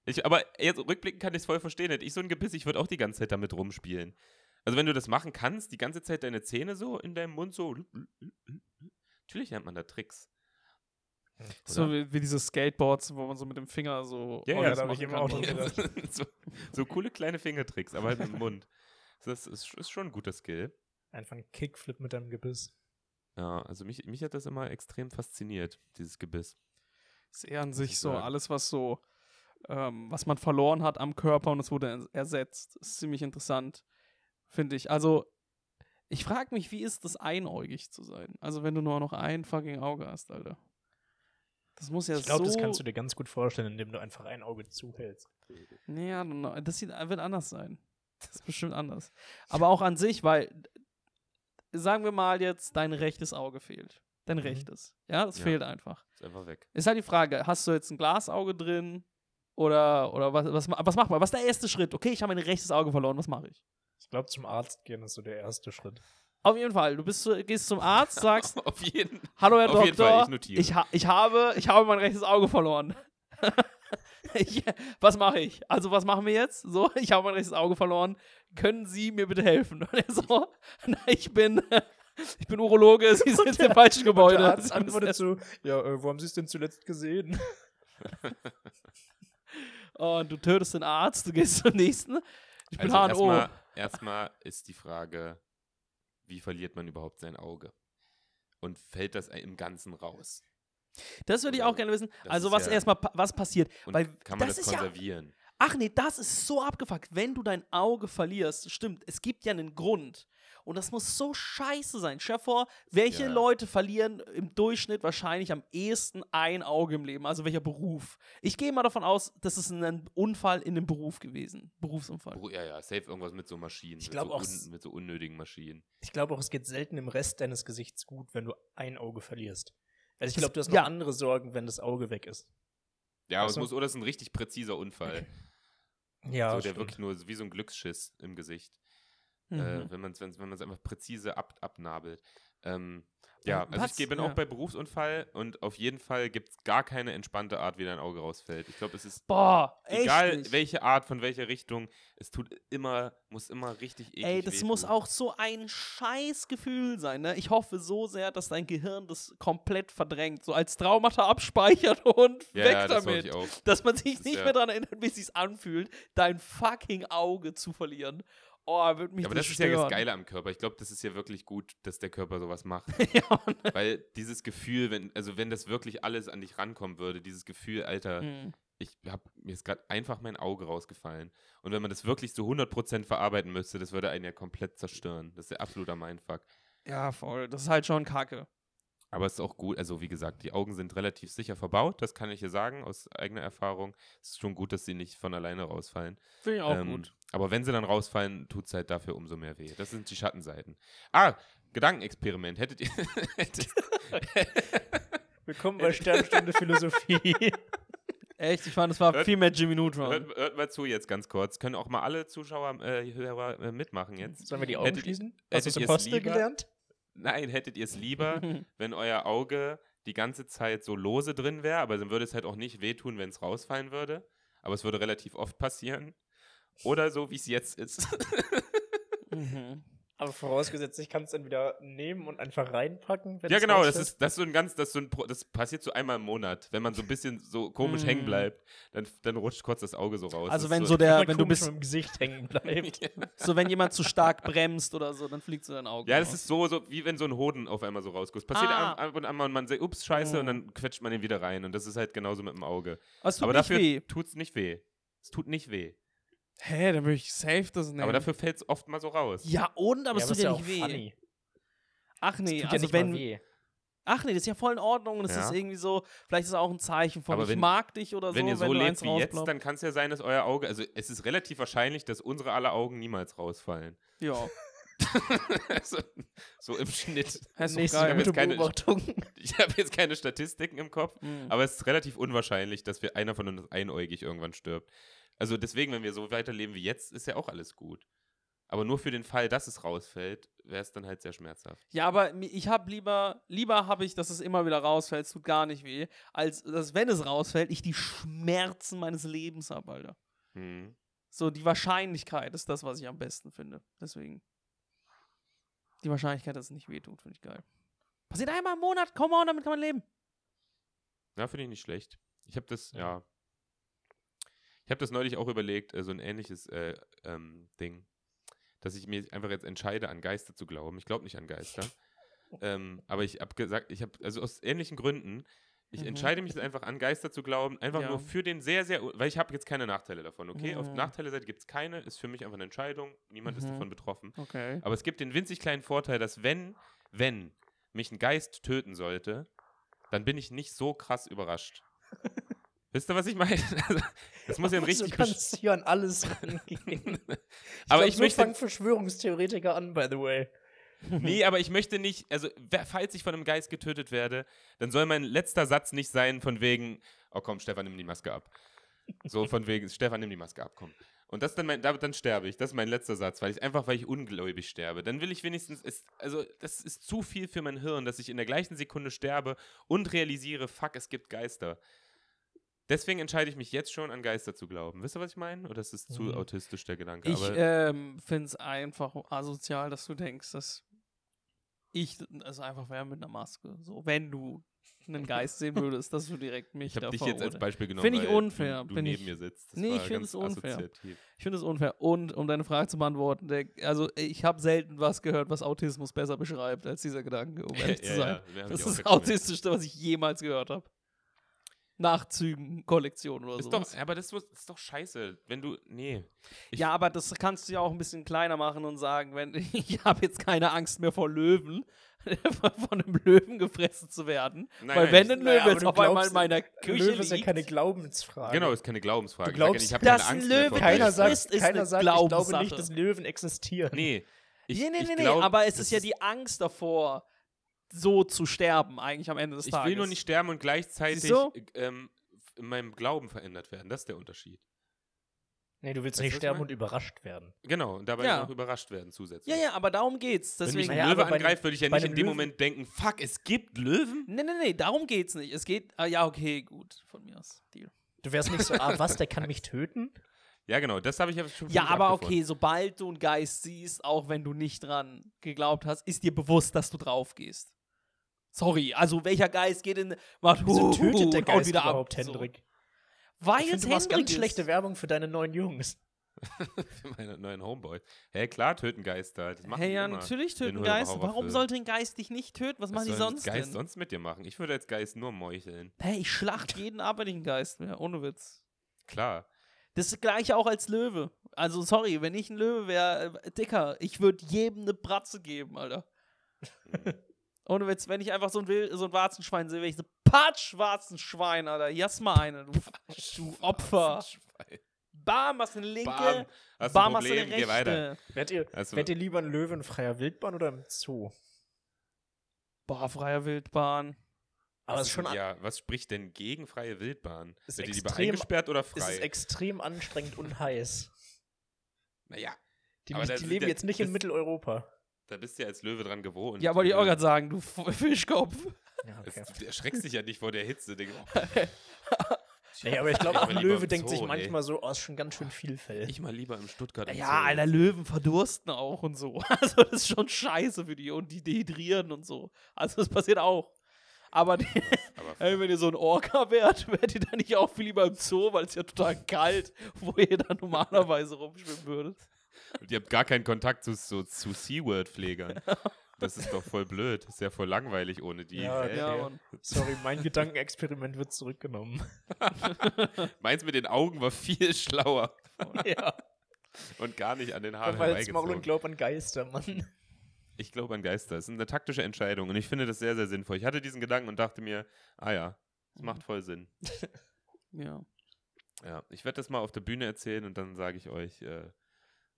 Ich, aber jetzt rückblickend kann ich es voll verstehen. Hätte ich so ein Gebiss, ich würde auch die ganze Zeit damit rumspielen. Also wenn du das machen kannst, die ganze Zeit deine Zähne so in deinem Mund so. Natürlich lernt man da Tricks. So Oder? wie, wie diese Skateboards, wo man so mit dem Finger so. Ja, ja, da hab ich immer auch so, so coole kleine Fingertricks, aber halt im Mund. Das ist, ist schon ein guter Skill. Einfach ein Kickflip mit deinem Gebiss. Ja, also mich, mich hat das immer extrem fasziniert, dieses Gebiss. Ist eher an ich sich so sagen. alles, was so, ähm, was man verloren hat am Körper und es wurde ers- ersetzt. Ist ziemlich interessant, finde ich. Also, ich frage mich, wie ist das einäugig zu sein? Also, wenn du nur noch ein fucking Auge hast, Alter. Das muss ja ich glaube, so. das kannst du dir ganz gut vorstellen, indem du einfach ein Auge zuhältst. Ja, no, das sieht, wird anders sein. Das ist bestimmt anders. Aber auch an sich, weil, sagen wir mal jetzt, dein rechtes Auge fehlt. Dein Mhm. rechtes. Ja, das Ja. fehlt einfach. Ist einfach weg. Ist halt die Frage, hast du jetzt ein Glasauge drin? Oder, oder was, was, was macht man? Was ist der erste Schritt? Okay, ich habe mein rechtes Auge verloren, was mache ich? Ich glaube, zum Arzt gehen ist so der erste Schritt. Auf jeden Fall, du bist, zu- gehst zum Arzt, sagst, Auf jeden hallo Herr Auf jeden Fall, Doktor, ich notiere. ich, ha ich, habe, ich habe mein rechtes Auge verloren. ich, was mache ich? Also, was machen wir jetzt? So, ich habe mein rechtes Auge verloren. Können Sie mir bitte helfen? Und er so, na, ich bin, ich bin Urologe, Sie sind jetzt im falschen Gebäude. Der Arzt antwortet so, ja, äh, wo haben Sie es denn zuletzt gesehen? Und du tötest den Arzt, du gehst zum nächsten. Ich bin Also HNO. erstmal, erstmal ist die Frage, wie verliert man überhaupt sein Auge? Und fällt das im Ganzen raus? Das würde ich auch gerne wissen. Das Also was ja- erstmal was passiert. Weil kann man das das, ist ja- konservieren? Ach nee, das ist so abgefuckt. Wenn du dein Auge verlierst, stimmt, es gibt ja einen Grund. Und das muss so scheiße sein. Stell dir vor, welche Ja. Leute verlieren im Durchschnitt wahrscheinlich am ehesten ein Auge im Leben? Also welcher Beruf? Ich gehe mal davon aus, das ist ein Unfall in einem Beruf gewesen. Berufsunfall. Beru- Ja, ja, safe irgendwas mit so Maschinen. Ich mit glaub so auch mit so unnötigen Maschinen. Ich glaube auch, es geht selten im Rest deines Gesichts gut, wenn du ein Auge verlierst. Also ich glaube, du hast noch ja. andere Sorgen, wenn das Auge weg ist. Ja, aber Weißt es muss, oder es ist ein richtig präziser Unfall. Ja, so, der wirklich nur wie so ein Glücksschiss im Gesicht. Äh, Mhm. wenn man es wenn man's einfach präzise ab, abnabelt. Ähm, ja, also was? ich bin Ja. auch bei Berufsunfall und auf jeden Fall gibt es gar keine entspannte Art, wie dein Auge rausfällt. Ich glaube, es ist Boah, egal nicht. welche Art, von welcher Richtung, es tut immer, muss immer richtig eklig Ey, das muss wehtun. auch so ein scheiß Gefühl sein, ne? Ich hoffe so sehr, dass dein Gehirn das komplett verdrängt, so als Traumata abspeichert und ja, weg ja, das damit. ich auch. Dass man sich Das nicht mehr daran erinnert, wie es sich anfühlt, dein fucking Auge zu verlieren. Oh, wird mich Ja, aber das das ist ja das stören. Geile am Körper. Ich glaube, das ist ja wirklich gut, dass der Körper sowas macht. ja, Mann. Weil dieses Gefühl, wenn, also wenn das wirklich alles an dich rankommen würde, dieses Gefühl, Alter, Hm. ich hab, mir ist gerade einfach mein Auge rausgefallen. Und wenn man das wirklich zu 100% verarbeiten müsste, das würde einen ja komplett zerstören. Das ist der absoluter Mindfuck. ja, voll. Das ist halt schon kacke. Aber es ist auch gut, also wie gesagt, die Augen sind relativ sicher verbaut, das kann ich hier sagen, aus eigener Erfahrung. Es ist schon gut, dass sie nicht von alleine rausfallen. Finde ich auch Ähm, gut. Aber wenn sie dann rausfallen, tut es halt dafür umso mehr weh. Das sind die Schattenseiten. Ah, Gedankenexperiment. Hättet ihr. hättet, Willkommen bei Sternstunde Philosophie. Echt, ich fand, es war Hört- viel mehr Jimmy Neutron. hört, hört mal zu jetzt ganz kurz. Können auch mal alle Zuschauer, äh, Hörer äh, mitmachen jetzt. Sollen wir die Augen Hättet- schließen? Hast du es im ihr es Hostel lieber? gelernt? Nein, hättet ihr es lieber, wenn euer Auge die ganze Zeit so lose drin wäre, aber dann würde es halt auch nicht wehtun, wenn es rausfallen würde. Aber es würde relativ oft passieren. Oder so, wie es jetzt ist. mhm. Aber vorausgesetzt, ich kann es dann wieder nehmen und einfach reinpacken. wenn ja, genau, das ist, das ist so ein ganz, das, ist so ein, Pro- das passiert so einmal im Monat. Wenn man so ein bisschen so komisch hängen bleibt, dann, dann rutscht kurz das Auge so raus. Also Das wenn so Wenn der, man wenn du bist, im Gesicht hängen bleibt. so wenn jemand zu stark bremst oder so, dann fliegt so dein Auge. Ja, das raus. ist so, so, wie wenn so ein Hoden auf einmal so rausguckt. Passiert Ah. ab und an mal und man sagt, ups, scheiße, Mm. und dann quetscht man den wieder rein. Und das ist halt genauso mit dem Auge. Aber es tut Aber nicht dafür weh. tut es nicht weh. Es tut nicht weh. Hä, dann würde ich safe das nehmen. Aber dafür fällt es oft mal so raus. ja, und? Aber ja, es tut ja auch nicht weh. funny. Ach nee, Tut ja also nicht mal wenn. weh. Ach nee, das ist ja voll in Ordnung und es Ja. ist irgendwie so, vielleicht ist es auch ein Zeichen von, Aber ich wenn- mag dich oder Wenn so, ihr so wenn du lebt eins wie jetzt, rausploppt. dann kann es ja sein, dass euer Auge, also es ist relativ wahrscheinlich, dass unsere aller Augen niemals rausfallen. Ja, also, so im Schnitt. das ist Nächste geil. jetzt keine-. Ich habe jetzt keine Statistiken im Kopf, Mhm. aber es ist relativ unwahrscheinlich, dass wir einer von uns einäugig irgendwann stirbt. Also deswegen, wenn wir so weiterleben wie jetzt, ist ja auch alles gut. Aber nur für den Fall, dass es rausfällt, wäre es dann halt sehr schmerzhaft. Ja, aber ich habe lieber, lieber habe ich, dass es immer wieder rausfällt, es tut gar nicht weh, als dass, wenn es rausfällt, ich die Schmerzen meines Lebens habe, Alter. Hm. So, die Wahrscheinlichkeit ist das, was ich am besten finde. Deswegen. Die Wahrscheinlichkeit, dass es nicht weh tut, finde ich geil. Passiert einmal im Monat, come on, damit kann man leben. Ja, finde ich nicht schlecht. Ich habe das, ja. Ich habe das neulich auch überlegt, äh, so ein ähnliches äh, ähm, Ding, dass ich mir einfach jetzt entscheide, an Geister zu glauben. Ich glaube nicht an Geister. ähm, aber ich habe gesagt, ich habe, also aus ähnlichen Gründen, ich Mhm. entscheide mich jetzt einfach an Geister zu glauben, einfach Ja. nur für den sehr, sehr, weil ich habe jetzt keine Nachteile davon, okay? Auf Mhm. Nachteile-Seite gibt es keine, ist für mich einfach eine Entscheidung, niemand ist Mhm. davon betroffen. Okay. Aber es gibt den winzig kleinen Vorteil, dass wenn, wenn mich ein Geist töten sollte, dann bin ich nicht so krass überrascht. Wisst ihr, was ich meine? Also, das muss ja ein richtig Du kannst hier an alles rangehen. Aber glaub, ich so möchte- fangen Verschwörungstheoretiker an, by the way. Nee, aber ich möchte nicht, also falls ich von einem Geist getötet werde, dann soll mein letzter Satz nicht sein von wegen, oh komm, Stefan, nimm die Maske ab. So von wegen, Stefan, nimm die Maske ab, komm. Und das dann mein, da, dann sterbe ich. Das ist mein letzter Satz, weil ich einfach, weil ich ungläubig sterbe. Dann will ich wenigstens, es, also das ist zu viel für mein Hirn, dass ich in der gleichen Sekunde sterbe und realisiere, fuck, es gibt Geister. Deswegen entscheide ich mich jetzt schon, an Geister zu glauben. Wisst ihr, was ich meine? Oder ist es zu Mhm. autistisch, der Gedanke? Ich ähm, finde es einfach asozial, dass du denkst, dass ich also einfach wäre mit einer Maske. So, wenn du einen Geist sehen würdest, dass du direkt mich ich habe dich jetzt als. Beispiel genommen, Find ich unfair, du, du neben ich- mir sitzt. Das Nee, ich find ganz es unfair. assoziativ. Ich finde es unfair. Und um deine Frage zu beantworten, der, also ich habe selten was gehört, was Autismus besser beschreibt als dieser Gedanke, um ehrlich zu Ja, sein. ja, das ist das. Autistischste, was ich jemals gehört habe. Nachzügen, Kollektion oder Ist so. doch, aber das ist doch scheiße, wenn du, nee. Ja, aber das kannst du ja auch ein bisschen kleiner machen und sagen, wenn ich habe jetzt keine Angst mehr vor Löwen, von einem Löwen gefressen zu werden. Nein, weil nein, wenn ein Löwe aber jetzt du auf einmal glaubst, in meiner Küche Löwe ist ja keine Glaubensfrage. Genau, ist keine Glaubensfrage. Du glaubst, ich ich dass habe ein keine Angst mehr Löwe vor Keiner sagt, frisst, ist keiner eine sagt ich glaube nicht, dass Löwen existieren. Nee. Ich, nee, nee, ich nee, nee, aber es ist ja die Angst davor, so zu sterben, eigentlich am Ende des Ich Tages. will nur nicht sterben und gleichzeitig du? ähm, in meinem Glauben verändert werden. Das ist der Unterschied. Nee, du willst Weißt nicht ich sterben und überrascht werden. Genau, und dabei Ja. noch überrascht werden zusätzlich. Ja, ja, aber darum geht's. Wenn mich Deswegen. ein Löwe bei angreift, würde ich ja nicht in dem Löwen- Moment denken, fuck, es gibt Löwen? Nee, nee, nee, darum geht's nicht. Es geht. Ah, ja, okay, gut. Von mir aus. Deal. Du wärst nicht so, ah, was, der kann mich töten? Ja, genau, das habe ich ja schon Ja, aber okay, sobald du einen Geist siehst, auch wenn du nicht dran geglaubt hast, ist dir bewusst, dass du drauf gehst. Sorry, also welcher Geist geht in. Macht Wieso tötet der Geist wieder überhaupt ab, so. Hendrik? Weil Ich es finde, du machst ganz Hendrik schlechte. Werbung für deine neuen Jungs. für meine neuen Homeboys. Hä, klar, töten Geister. Das machen Hey, ja, immer. natürlich töten Geister. Warum sollte ein Geist dich nicht töten? Was, Was machen die sonst Geist denn? sonst mit dir machen? Ich würde als Geist nur meucheln. Hey, ich schlacht jeden ab, wenn ich ein Geist wäre. Ohne Witz. Klar. Das ist das gleiche auch als Löwe. Also, sorry, wenn ich ein Löwe wäre, äh, Dicker, ich würde jedem eine Bratze geben, Alter. Ohne Witz, wenn ich einfach so ein, Wild, so ein Warzenschwein sehe, wäre ich so, Patsch, Warzenschwein, Alter, hier hast mal eine, du, du Opfer. Bam, hast du eine linke, Bam. Hast bam, hast du eine Problem, geh weiter. rechte. Wärt ihr, Also- wärt ihr lieber ein Löwe in freier Wildbahn oder im Zoo? Boah, freier Wildbahn. Aber ist schon ja, was spricht denn gegen freie Wildbahn? Ist Wird ihr lieber extrem- eingesperrt oder es frei? ist extrem anstrengend und heiß. naja, Die, Aber die leben das- jetzt nicht in Mitteleuropa. Da bist du ja als Löwe dran gewohnt. Ja, wollte ich auch Äh, gerade sagen, du Fischkopf. Ja, es- okay. Du erschreckst dich ja nicht vor der Hitze. Digga. Nee, aber ich glaube, auch ein Löwe denkt sich Zoo, ey. manchmal so, oh, ist schon ganz schön viel Fell. Ich mal lieber im Stuttgart. im Ja, Zoo. Alter, Löwen verdursten auch und so. Also, das ist schon scheiße für die und die dehydrieren und so. Also, das passiert auch. Aber die, Aber Ey, wenn ihr so ein Orca wärt, wärt ihr dann nicht auch viel lieber im Zoo, weil es ja total kalt, wo ihr dann normalerweise rumschwimmen würdet. Und ihr habt gar keinen Kontakt zu, zu, zu SeaWorld-Pflegern. Das ist doch voll blöd. Das ist ja voll langweilig ohne die. Ja, Hä? Ja. Sorry, mein Gedankenexperiment wird zurückgenommen. Meins mit den Augen war viel schlauer ja, und gar nicht an den Haaren weil jetzt Maul und herbeigezogen. glaub an Geister, Mann. Ich glaube an Geister. Es ist eine taktische Entscheidung und ich finde das sehr, sehr sinnvoll. Ich hatte diesen Gedanken und dachte mir, ah ja, das macht voll Sinn. Ja. Ja, ich werde das mal auf der Bühne erzählen und dann sage ich euch, äh,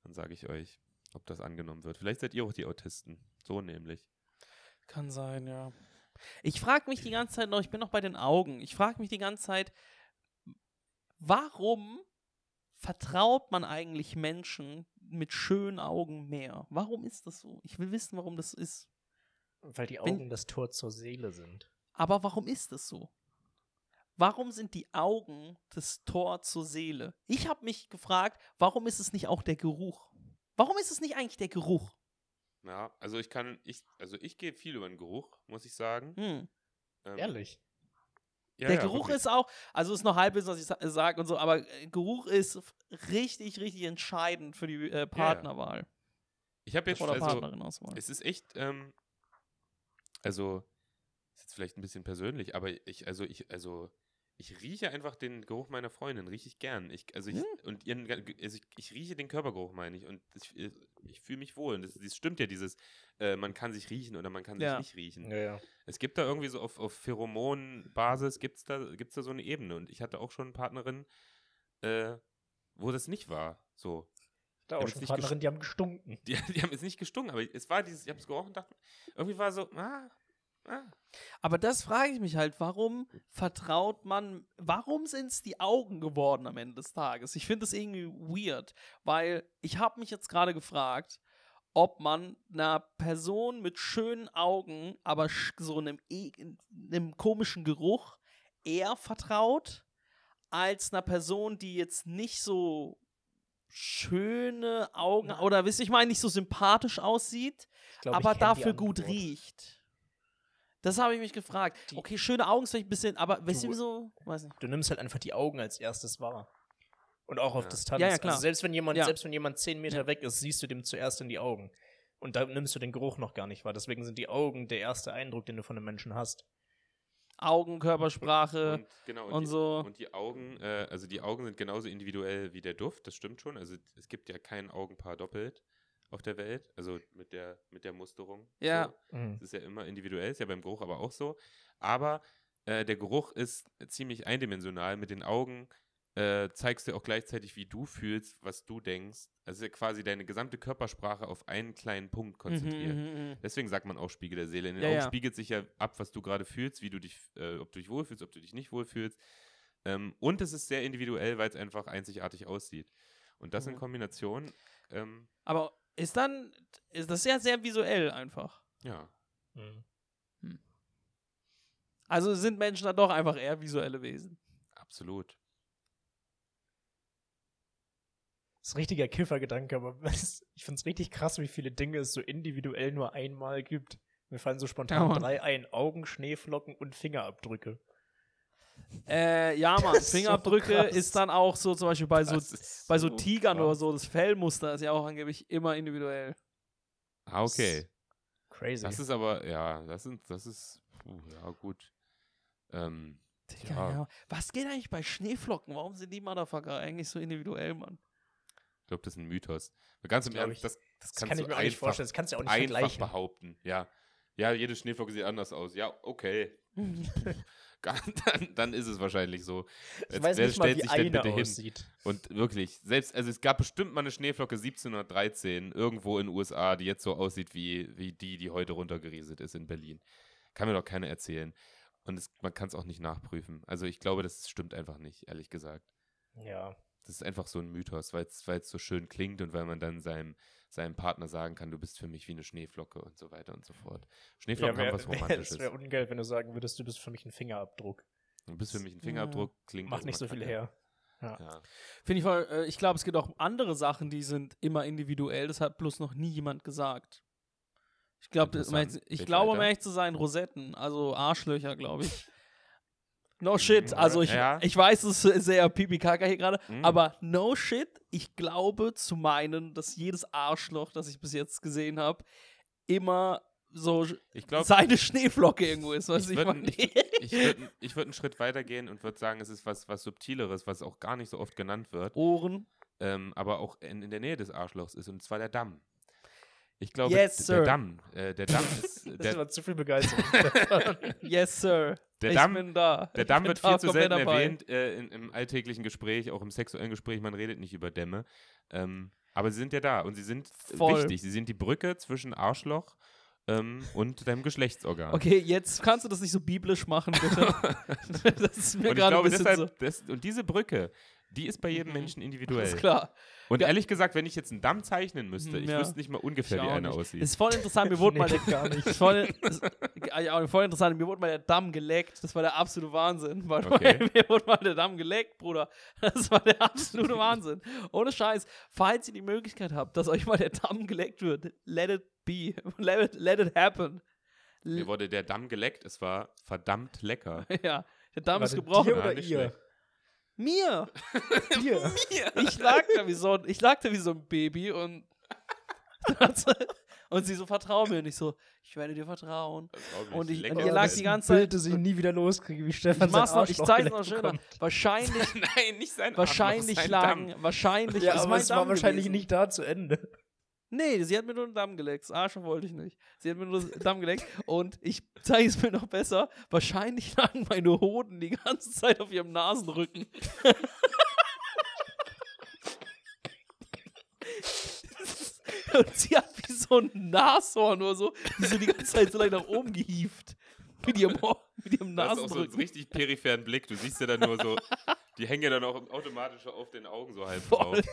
dann sage ich euch, ob das angenommen wird. Vielleicht seid ihr auch die Autisten. So nämlich. Kann sein, ja. Ich frage mich die ganze Zeit noch, ich bin noch bei den Augen. Ich frage mich die ganze Zeit, warum vertraut man eigentlich Menschen mit schönen Augen mehr? Warum ist das so? Ich will wissen, warum das ist. Weil die Wenn- Augen das Tor zur Seele sind. Aber warum ist das so? Warum sind die Augen das Tor zur Seele? Ich habe mich gefragt, warum ist es nicht auch der Geruch? Warum ist es nicht eigentlich der Geruch? Ja, also ich kann, ich, also ich gehe viel über den Geruch, muss ich sagen. Hm. Ähm, Ehrlich. Ja, der ja, Geruch wirklich. ist auch, also ist noch halbwegs, was ich sa sage und so, aber äh, Geruch ist richtig, richtig entscheidend für die äh, Partnerwahl Ich habe jetzt, oder also, Partnerinauswahl. es ist echt, ähm, also, ist jetzt vielleicht ein bisschen persönlich, aber ich, also ich, also, ich rieche einfach den Geruch meiner Freundin, rieche ich gern. Ich, also ich, Hm. und ihren, also ich, ich rieche den Körpergeruch, meine ich, und ich, ich fühle mich wohl. Und das, das stimmt ja, dieses, äh, man kann sich riechen oder man kann sich Ja. nicht riechen. Ja, ja. Es gibt da irgendwie so auf, auf Pheromonbasis gibt's da, gibt's da so eine Ebene. Und ich hatte auch schon Partnerin, äh, wo das nicht war. So. Da auch es schon nicht Partnerin, die haben gestunken. Die, die haben jetzt nicht gestunken, aber es war dieses, ich habe es gerochen und dachte, irgendwie war so, ah. Aber das frage ich mich halt, warum vertraut man, warum sind es die Augen geworden am Ende des Tages? Ich finde das irgendwie weird, weil ich habe mich jetzt gerade gefragt, ob man einer Person mit schönen Augen, aber so einem, e einem komischen Geruch eher vertraut als einer Person, die jetzt nicht so schöne Augen oder wisst ich meine, nicht so sympathisch aussieht, glaub, aber dafür gut riecht. Das habe ich mich gefragt. Die- okay, schöne Augen ist vielleicht ein bisschen, aber weißt du Du- so, weiß nicht. Du nimmst halt einfach die Augen als erstes wahr. Und auch auf Ja. Distanz. Ja, ja, klar. Also selbst wenn jemand, Ja. selbst wenn jemand zehn Meter weg ist, siehst du dem zuerst in die Augen. Und da nimmst du den Geruch noch gar nicht wahr. Deswegen sind die Augen der erste Eindruck, den du von einem Menschen hast. Augen, Körpersprache Und, genau, und, die, so. Und die Augen, äh, also die Augen sind genauso individuell wie der Duft, das stimmt schon. Also es gibt ja kein Augenpaar doppelt auf der Welt, also mit der, mit der Musterung. Ja. So. Mhm. Das ist ja immer individuell, ist ja beim Geruch aber auch so. Aber äh, der Geruch ist ziemlich eindimensional. Mit den Augen äh, zeigst du auch gleichzeitig, wie du fühlst, was du denkst. Also quasi deine gesamte Körpersprache auf einen kleinen Punkt konzentriert. Mhm, mhm, mhm. Deswegen sagt man auch Spiegel der Seele. In den Ja, Augen ja. spiegelt sich ja ab, was du gerade fühlst, wie du dich, äh, ob du dich wohlfühlst, ob du dich nicht wohlfühlst. Ähm, und es ist sehr individuell, weil es einfach einzigartig aussieht. Und das in Mhm. Kombination, ähm, Aber ist dann, ist das ja sehr visuell einfach. ja. Mhm. Also sind Menschen dann doch einfach eher visuelle Wesen. Absolut. Das ist ein richtiger Kiffergedanke, aber ich finde es richtig krass, wie viele Dinge es so individuell nur einmal gibt. Mir fallen so Ja, spontan Mann. drei ein: Augen, Schneeflocken und Fingerabdrücke. Äh, ja, Mann, Das ist so Fingerabdrücke krass. ist dann auch so zum Beispiel bei so, Das bei so Tigern krass. oder so, das Fellmuster ist ja auch angeblich immer individuell. Ah, okay. Crazy. Das ist aber, ja, das sind, das ist, puh, ja, gut. Ähm, Digga, Ja. ja. Was geht eigentlich bei Schneeflocken? Warum sind die Motherfucker eigentlich so individuell, Mann? ich glaube, das ist ein Mythos. Aber Ganz im Ernst, ich. das, das das kannst kann ich du mir auch nicht einfach, vorstellen. Das kannst du auch nicht einfach vergleichen. behaupten. Ja. Ja, jede Schneeflocke sieht anders aus. Ja, okay. Dann, dann ist es wahrscheinlich so. Ich Jetzt, weiß wer nicht mal, stellt wie sich eine bitte hin? aussieht. Und wirklich, selbst, also es gab bestimmt mal eine Schneeflocke 1713 irgendwo in den USA, die jetzt so aussieht wie, wie die, die heute runtergerieselt ist in Berlin. Kann mir doch keiner erzählen. Und es, man kann es auch nicht nachprüfen. Also ich glaube, das stimmt einfach nicht, ehrlich gesagt. Ja. Das ist einfach so ein Mythos, weil es so schön klingt und weil man dann seinem, seinem Partner sagen kann, du bist für mich wie eine Schneeflocke und so weiter und so fort. Schneeflocken ja, haben was wär, Romantisches. Es wäre ungeil, wenn du sagen würdest, du bist für mich ein Fingerabdruck. Du bist für mich ein Fingerabdruck, klingt Macht nicht so viel her. Ja. Finde ich voll, äh, ich glaube, es gibt auch andere Sachen, die sind immer individuell. Das hat bloß noch nie jemand gesagt. Ich glaube, ich glaube, um ehrlich zu sein, Rosetten, also Arschlöcher, glaube ich. No shit, also ich, Ja. ich weiß, es ist sehr pipi-kaka hier gerade, Mhm. aber no shit, ich glaube zu meinen, dass jedes Arschloch, das ich bis jetzt gesehen habe, immer so Ich glaube, seine Schneeflocke irgendwo ist, was ich ich, würde meine. ich würd, ich würd einen Schritt weiter gehen und würde sagen, es ist was, was Subtileres, was auch gar nicht so oft genannt wird, Ohren. ähm, aber auch in, in der Nähe des Arschlochs ist, und zwar der Damm. Ich glaube, Yes, der Damm, äh, der Damm ist, Das der, war zu viel Begeisterung. Yes, sir. Der ich Damm- bin da. Der Damm wird da viel zu selten erwähnt äh, in, im alltäglichen Gespräch, auch im sexuellen Gespräch. Man redet nicht über Dämme. Ähm, aber sie sind ja da und sie sind Voll. wichtig. Sie sind die Brücke zwischen Arschloch ähm, und deinem Geschlechtsorgan. Okay, jetzt kannst du das nicht so biblisch machen, bitte. das ist mir gerade ein bisschen deshalb, so. das, und diese Brücke, die ist bei jedem Mhm. Menschen individuell. ist klar. Und Ja. ehrlich gesagt, wenn ich jetzt einen Damm zeichnen müsste, ich ja. wüsste nicht mal ungefähr, wie einer nicht. aussieht. Ist voll interessant, mir wurde mal der, gar nicht. ist voll, ist, ja, interessant, mir wurde mal der Damm geleckt. Das war der absolute Wahnsinn. Weil Okay. Mir wurde mal der Damm geleckt, Bruder. Das war der absolute Wahnsinn. Ohne Scheiß. Falls ihr die Möglichkeit habt, dass euch mal der Damm geleckt wird, let it be. Let it, let it happen. Mir wurde der Damm geleckt, es war verdammt lecker. Ja, der Damm ist Warte, gebrochen. dir Ja, oder nicht ihr? schlecht. Mir. Dir. Ich lag da wie so ein, ich lag da wie so ein Baby und und sie so vertrauen mir und ich so, ich werde dir vertrauen. Und ich- und ihr lag die ganze Zeit- Bild, dass ich nie wieder loskriege, wie Stefan Ich noch, ich zeig's noch schöner. Wahrscheinlich, Nein, nicht sein wahrscheinlich Arschloch, sein lagen, Damm. wahrscheinlich Ja, ist aber es war Damm wahrscheinlich gewesen. nicht da zu Ende. Nee, sie hat mir nur den Damm geleckt. Das Arschloch wollte ich nicht. Sie hat mir nur den Damm geleckt und ich zeige es mir noch besser. Wahrscheinlich lagen meine Hoden die ganze Zeit auf ihrem Nasenrücken. und sie hat wie so ein Nashorn oder so, die so die ganze Zeit so leicht nach oben gehieft. Mit ihrem, mit ihrem Du hast auch so einen Nasenrücken. richtig peripheren Blick. Du siehst ja dann nur so, die hängen ja dann auch automatisch auf den Augen so halb Voll. drauf.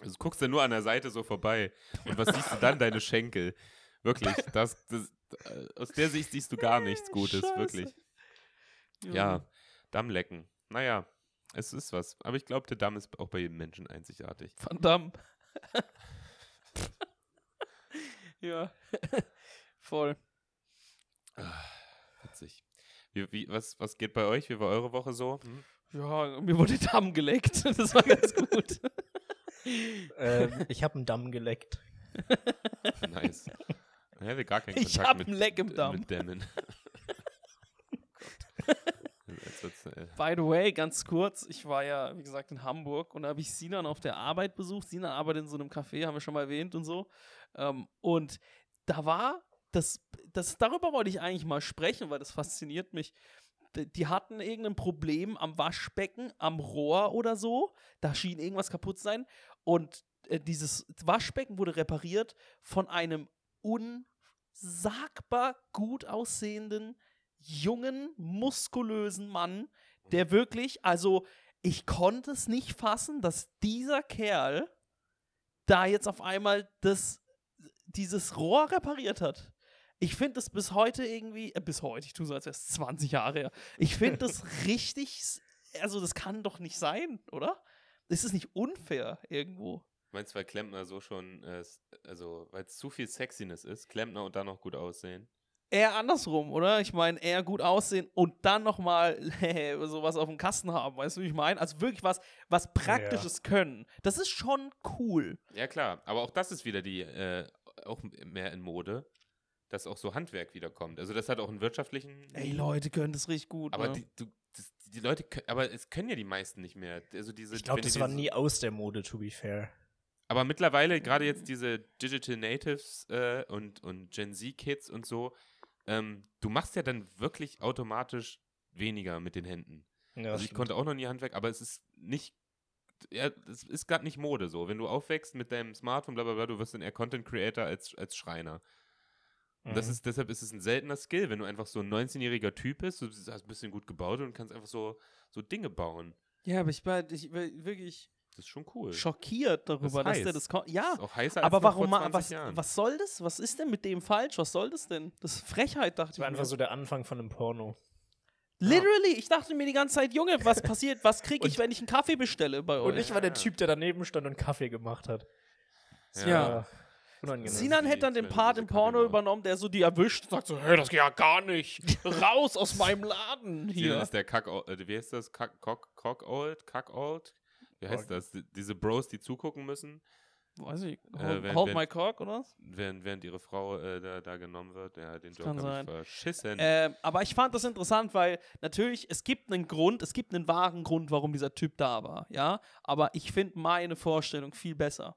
Also du guckst dann nur an der Seite so vorbei. Und was siehst du dann? Deine Schenkel. Wirklich, das, das, äh, aus der Sicht siehst du gar nichts Gutes, Scheiße. wirklich. Ja, Dammlecken. Naja, Es ist was. Aber ich glaube, der Damm ist auch bei jedem Menschen einzigartig. Van Damme. ja. Voll. Witzig. Wie, wie, was, was geht bei euch? Wie war eure Woche so? Hm? Ja, mir wurde der Damm geleckt. Das war ganz gut. ähm, ich habe einen Damm geleckt. Nice. Ich hatte gar keinen Ich Kontakt hab mit, einen Leck im Damm. mit Dämmen. oh wird's, äh, By the way, ganz kurz, ich war ja, wie gesagt, in Hamburg und da habe ich Sinan auf der Arbeit besucht. Sinan arbeitet in so einem Café, haben wir schon mal erwähnt und so. Ähm, und da war, das, das, darüber wollte ich eigentlich mal sprechen, weil das fasziniert mich. Die hatten irgendein Problem am Waschbecken, am Rohr oder so. Da schien irgendwas kaputt zu sein. Und äh, dieses Waschbecken wurde repariert von einem unsagbar gut aussehenden, jungen, muskulösen Mann, der wirklich, also ich konnte es nicht fassen, dass dieser Kerl da jetzt auf einmal das, dieses Rohr repariert hat. Ich finde das bis heute irgendwie, äh, bis heute, ich tue so, als wäre es 20 Jahre her. Ich finde das richtig, also das kann doch nicht sein, oder? Ist es nicht unfair irgendwo? Meinst du, weil Klempner so schon, äh, also, weil es zu viel Sexiness ist, Klempner und dann noch gut aussehen? Eher andersrum, oder? Ich meine, eher gut aussehen und dann nochmal sowas auf dem Kasten haben, weißt du, wie ich meine? Also wirklich was, was Praktisches können. Das ist schon cool. Ja, klar. Aber auch das ist wieder die, äh, auch mehr in Mode, dass auch so Handwerk wiederkommt. Also, das hat auch einen wirtschaftlichen. Ey, Leute können das richtig gut. Aber ne? die, du, das, die Leute, aber es können ja die meisten nicht mehr. Also diese, Ich glaube, das war nie aus der Mode, to be fair. Aber mittlerweile, gerade jetzt diese Digital Natives äh, und, und Gen Z-Kids und so, ähm, du machst ja dann wirklich automatisch weniger mit den Händen. Ja, also ich konnte auch noch nie Handwerk, aber es ist nicht, ja, es ist gerade nicht Mode so. Wenn du aufwächst mit deinem Smartphone, bla bla bla, du wirst dann eher Content Creator als, als Schreiner. Und das Mhm. ist, deshalb ist es ein seltener Skill, wenn du einfach so ein 19-jähriger Typ bist, du hast ein bisschen gut gebaut und kannst einfach so, so Dinge bauen. ja, aber ich war ich, war wirklich Das ist schon cool. schockiert darüber, dass der das kon- Ja, Ist auch heißer aber warum vor ma- 20 was, Jahren. was soll das? Was ist denn mit dem falsch? Was soll das denn? Das ist Frechheit, dachte Das war ich. einfach Mir. so der Anfang von einem Porno. Literally, ich dachte mir die ganze Zeit, Junge, was passiert? Was kriege ich, wenn ich einen Kaffee bestelle bei euch? Und ich war der Typ, der daneben stand und Kaffee gemacht hat. Ja. Unangenehm. Sinan hätte dann den Part im Porno übernommen, der so die erwischt und sagt so, hey, das geht ja gar nicht. Raus aus meinem Laden Hier hier. ist der Kack, äh, wie heißt das? Kack, Cock, Cock Old? Kack Old? Wie heißt das? Die- Diese Bros, die zugucken müssen, Weiß ich. Äh, Hold, wenn- hold my cock, oder? was? während, während ihre Frau äh, da, da genommen wird. Ja, den Joke habe ich verschissen. Ähm, aber ich fand das interessant, weil natürlich, es gibt einen Grund, es gibt einen wahren Grund, warum dieser Typ da war, ja. Aber ich finde meine Vorstellung viel besser.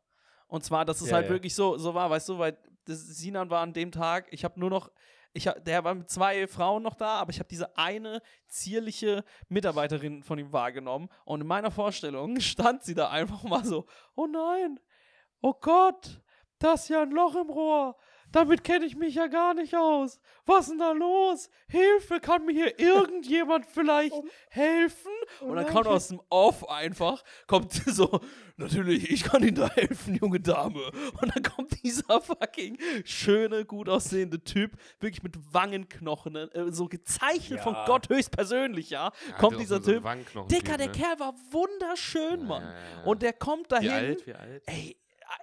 Und zwar, dass es Ja, halt ja. wirklich so, so war, weißt du, weil das, Sinan war an dem Tag, ich habe nur noch, ich hab, der war mit zwei Frauen noch da, aber ich habe diese eine zierliche Mitarbeiterin von ihm wahrgenommen. Und in meiner Vorstellung stand sie da einfach mal so, oh nein, oh Gott, das ist ja ein Loch im Rohr. Damit kenne ich mich ja gar nicht aus. Was ist denn da los? Hilfe, kann mir hier irgendjemand vielleicht helfen? Und dann kommt aus dem Off einfach, kommt so, natürlich, ich kann Ihnen da helfen, junge Dame. Und dann kommt dieser fucking schöne, gut aussehende Typ, wirklich mit Wangenknochen, äh, so gezeichnet von Ja. Gott höchstpersönlich, ja. Ja, kommt dieser so- Typ. Dicker, der ne? Kerl war wunderschön, Mann. ja. Und der kommt dahin. Wie alt? Wie alt? Ey,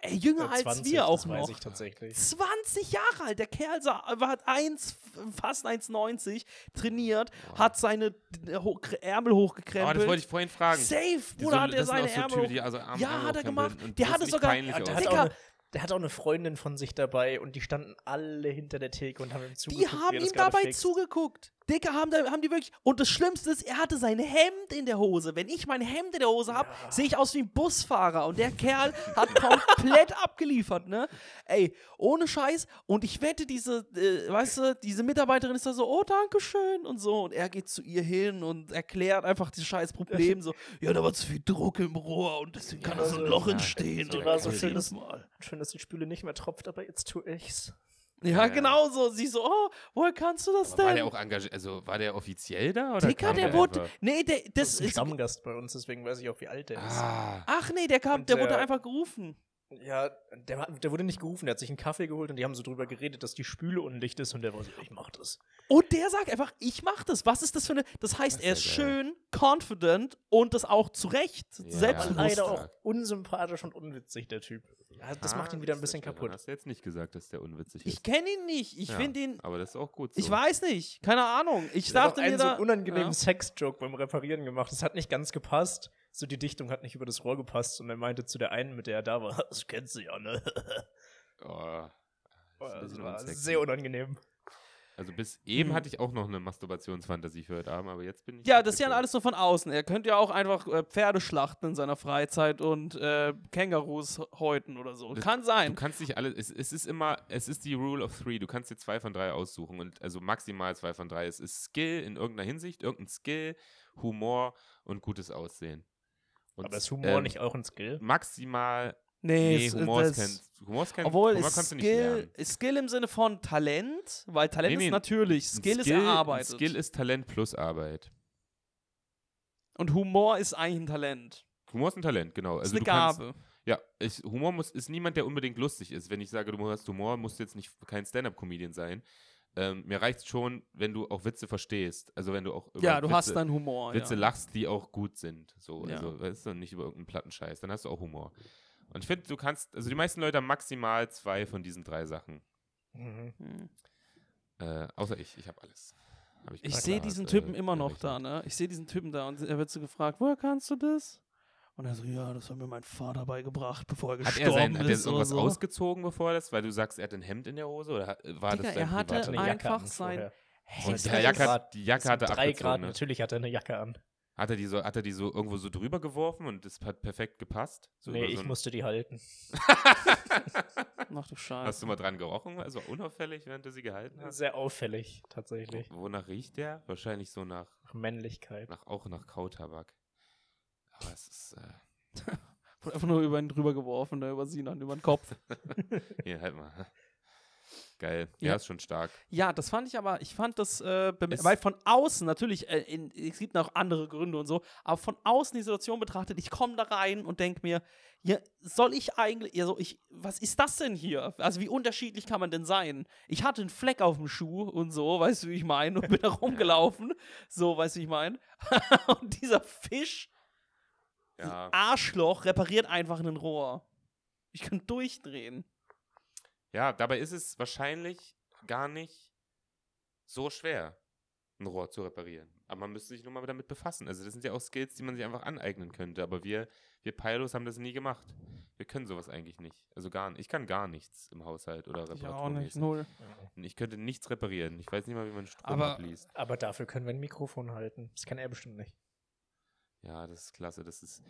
jünger Ja, als 20, wir auch das weiß noch. ich tatsächlich. 20 Jahre alt. Der Kerl sah, war hat 1, fast 1,90, trainiert, hat seine äh, ho Ärmel Oh, hochgekrempelt. das wollte ich vorhin fragen. Safe, Die Bruder, so- hat er seine so Ärmel Typen, hoch- die also Arme Ja, hat er gemacht. Der hatte sogar- Ja, der, hat eine, der hat auch eine Freundin von sich dabei und die standen alle hinter der Theke und haben ihm Die zugeguckt. wie haben er ihm dabei fixt. zugeguckt. Dicker haben, da, haben die wirklich. Und das Schlimmste ist, er hatte sein Hemd in der Hose. Wenn ich mein Hemd in der Hose habe, Ja. sehe ich aus wie ein Busfahrer. Und der Kerl hat komplett abgeliefert, ne? Ey, ohne Scheiß. Und ich wette, diese, äh, weißt du, diese Mitarbeiterin ist da so, oh, danke schön und so. Und er geht zu ihr hin und erklärt einfach dieses scheiß Problem so, ja, da war zu viel Druck im Rohr und deswegen kann Ja, da so ein Loch ja, entstehen. Und war so schönes- Mal. Schön, dass die Spüle nicht mehr tropft, aber jetzt tue ich's. Ja, Ja, genau so. Sie so, oh, woher kannst du das Aber war denn? der auch engagiert? Also war der offiziell da? Oder Dicker, der wurde. einfach? Nee, der, Das das ist ein ist. Stammgast bei uns, deswegen weiß ich auch, wie alt der ist. Ah, Ach nee, der kam, Und der wurde der- einfach gerufen. Ja, der, der wurde nicht gerufen, der hat sich einen Kaffee geholt und die haben so drüber geredet, dass die Spüle undicht ist und der war so, ich mach das. Und der sagt einfach, ich mach das. Was ist das für eine. Das heißt, Das ist er ist geil. schön, confident und das auch zu Recht. Ja. Selbstbewusst. Leider auch unsympathisch und unwitzig, der Typ. Ja, das macht ihn Ah, wieder ein bisschen kaputt. Hast du jetzt nicht gesagt, dass der unwitzig Ich ist. kenne ihn nicht. Ich Ja, finde ihn. Aber das ist auch gut so. Ich weiß nicht. Keine Ahnung. Ich dachte mir einen da. so unangenehmen ja. Sex-Joke beim Reparieren gemacht. Das hat nicht ganz gepasst. So die Dichtung hat nicht über das Rohr gepasst und er meinte zu der einen, mit der er da war, das kennst du ja, ne? Oh, das bisschen war unsexy. sehr unangenehm. Also bis eben Hm. hatte ich auch noch eine Masturbationsfantasie für heute Abend, aber jetzt bin ich. Ja, das ist ja alles so von außen. Er könnte ja auch einfach äh, Pferde schlachten in seiner Freizeit und äh, Kängurus häuten oder so. Das- Kann Du sein. kannst nicht alles, es, es ist immer, es ist die Rule of Three. Du kannst dir zwei von drei aussuchen und also maximal zwei von drei. Es ist Skill in irgendeiner Hinsicht, irgendein Skill, Humor und gutes Aussehen. Und, Aber ist Humor ähm, nicht auch ein Skill? Maximal, Nee, nee, Humor ist kein, Humor ist kein, Obwohl Humor ist kannst du nicht Skill, lernen. ist Skill im Sinne von Talent, weil Talent Nee, nee, ist natürlich, Ein Skill, ist erarbeitet. Skill ist Talent plus Arbeit. und Humor ist eigentlich ein Talent. Humor ist ein Talent, genau. ist Also eine du kannst, Gabe. Ja, ich, Humor muss, ist niemand, der unbedingt lustig ist. Wenn ich sage, du hast Humor, musst du jetzt nicht kein Stand-Up-Comedian sein. Ähm, mir reicht schon, wenn du auch Witze verstehst. Also wenn du auch über Ja, du Witze, hast dann Humor. Witze ja. lachst, die auch gut sind. So, Ja. also weißt du, nicht über irgendeinen Plattenscheiß. Dann hast du auch Humor. Und ich finde, du kannst, also die meisten Leute haben maximal zwei von diesen drei Sachen. Mhm. Hm. Äh, außer ich, ich habe alles. Hab Ich gerade sehe diesen äh, Typen immer noch da, ne? Ich sehe diesen Typen da und er wird so gefragt, woher kannst du das? Und er so, ja, das hat mir mein Vater beigebracht, bevor er Hat gestorben er, sein, hat er ist oder irgendwas so. ausgezogen, bevor er das? Weil du sagst, er hat ein Hemd in der Hose? Oder war Digga, das sein er hatte Eine ein- Jacke einfach sein- Es die ist Jacke, hat, die Jacke hat er drei abgezogen. Grad, ne? natürlich hat er eine Jacke an. Hat er die so, hat er die so irgendwo so drüber geworfen und das hat perfekt gepasst? So nee, ich so ein- musste die halten. Ach du Scheiße. Hast du mal dran gerochen? Also unauffällig, während du sie gehalten hast? Sehr auffällig, tatsächlich. Wonach riecht der? Wahrscheinlich so nach, Nach Männlichkeit. nach auch nach Kautabak. Aber es ist, äh, Wurde einfach nur über ihn drüber geworfen, ne, über Sinan, über den Kopf. hier, halt mal. Geil. Ja, Ja. ist schon stark. Ja, das fand ich aber, ich fand das, äh, weil von außen, natürlich, äh, in, es gibt noch andere Gründe und so, aber von außen die Situation betrachtet, ich komme da rein und denke mir, ja, soll ich eigentlich, ja, so, ich, was ist das denn hier? Also, wie unterschiedlich kann man denn sein? Ich hatte einen Fleck auf dem Schuh und so, weißt du, wie ich meine, und bin da rumgelaufen, so, weißt du, wie ich meine? und dieser Fisch, Ja. Arschloch, repariert einfach ein Rohr. Ich kann durchdrehen. Ja, dabei ist es wahrscheinlich gar nicht so schwer, ein Rohr zu reparieren. Aber man müsste sich nur mal damit befassen. Also das sind ja auch Skills, die man sich einfach aneignen könnte. Aber wir, wir Pilos haben das nie gemacht. Wir können sowas eigentlich nicht. Also gar nicht. Ich kann gar nichts im Haushalt oder Ich auch nicht, null. Ich könnte nichts reparieren. Ich weiß nicht mal, wie man Strom Aber- abliest. Aber dafür können wir ein Mikrofon halten. Das kann er bestimmt nicht. Ja, das ist klasse. Das ist,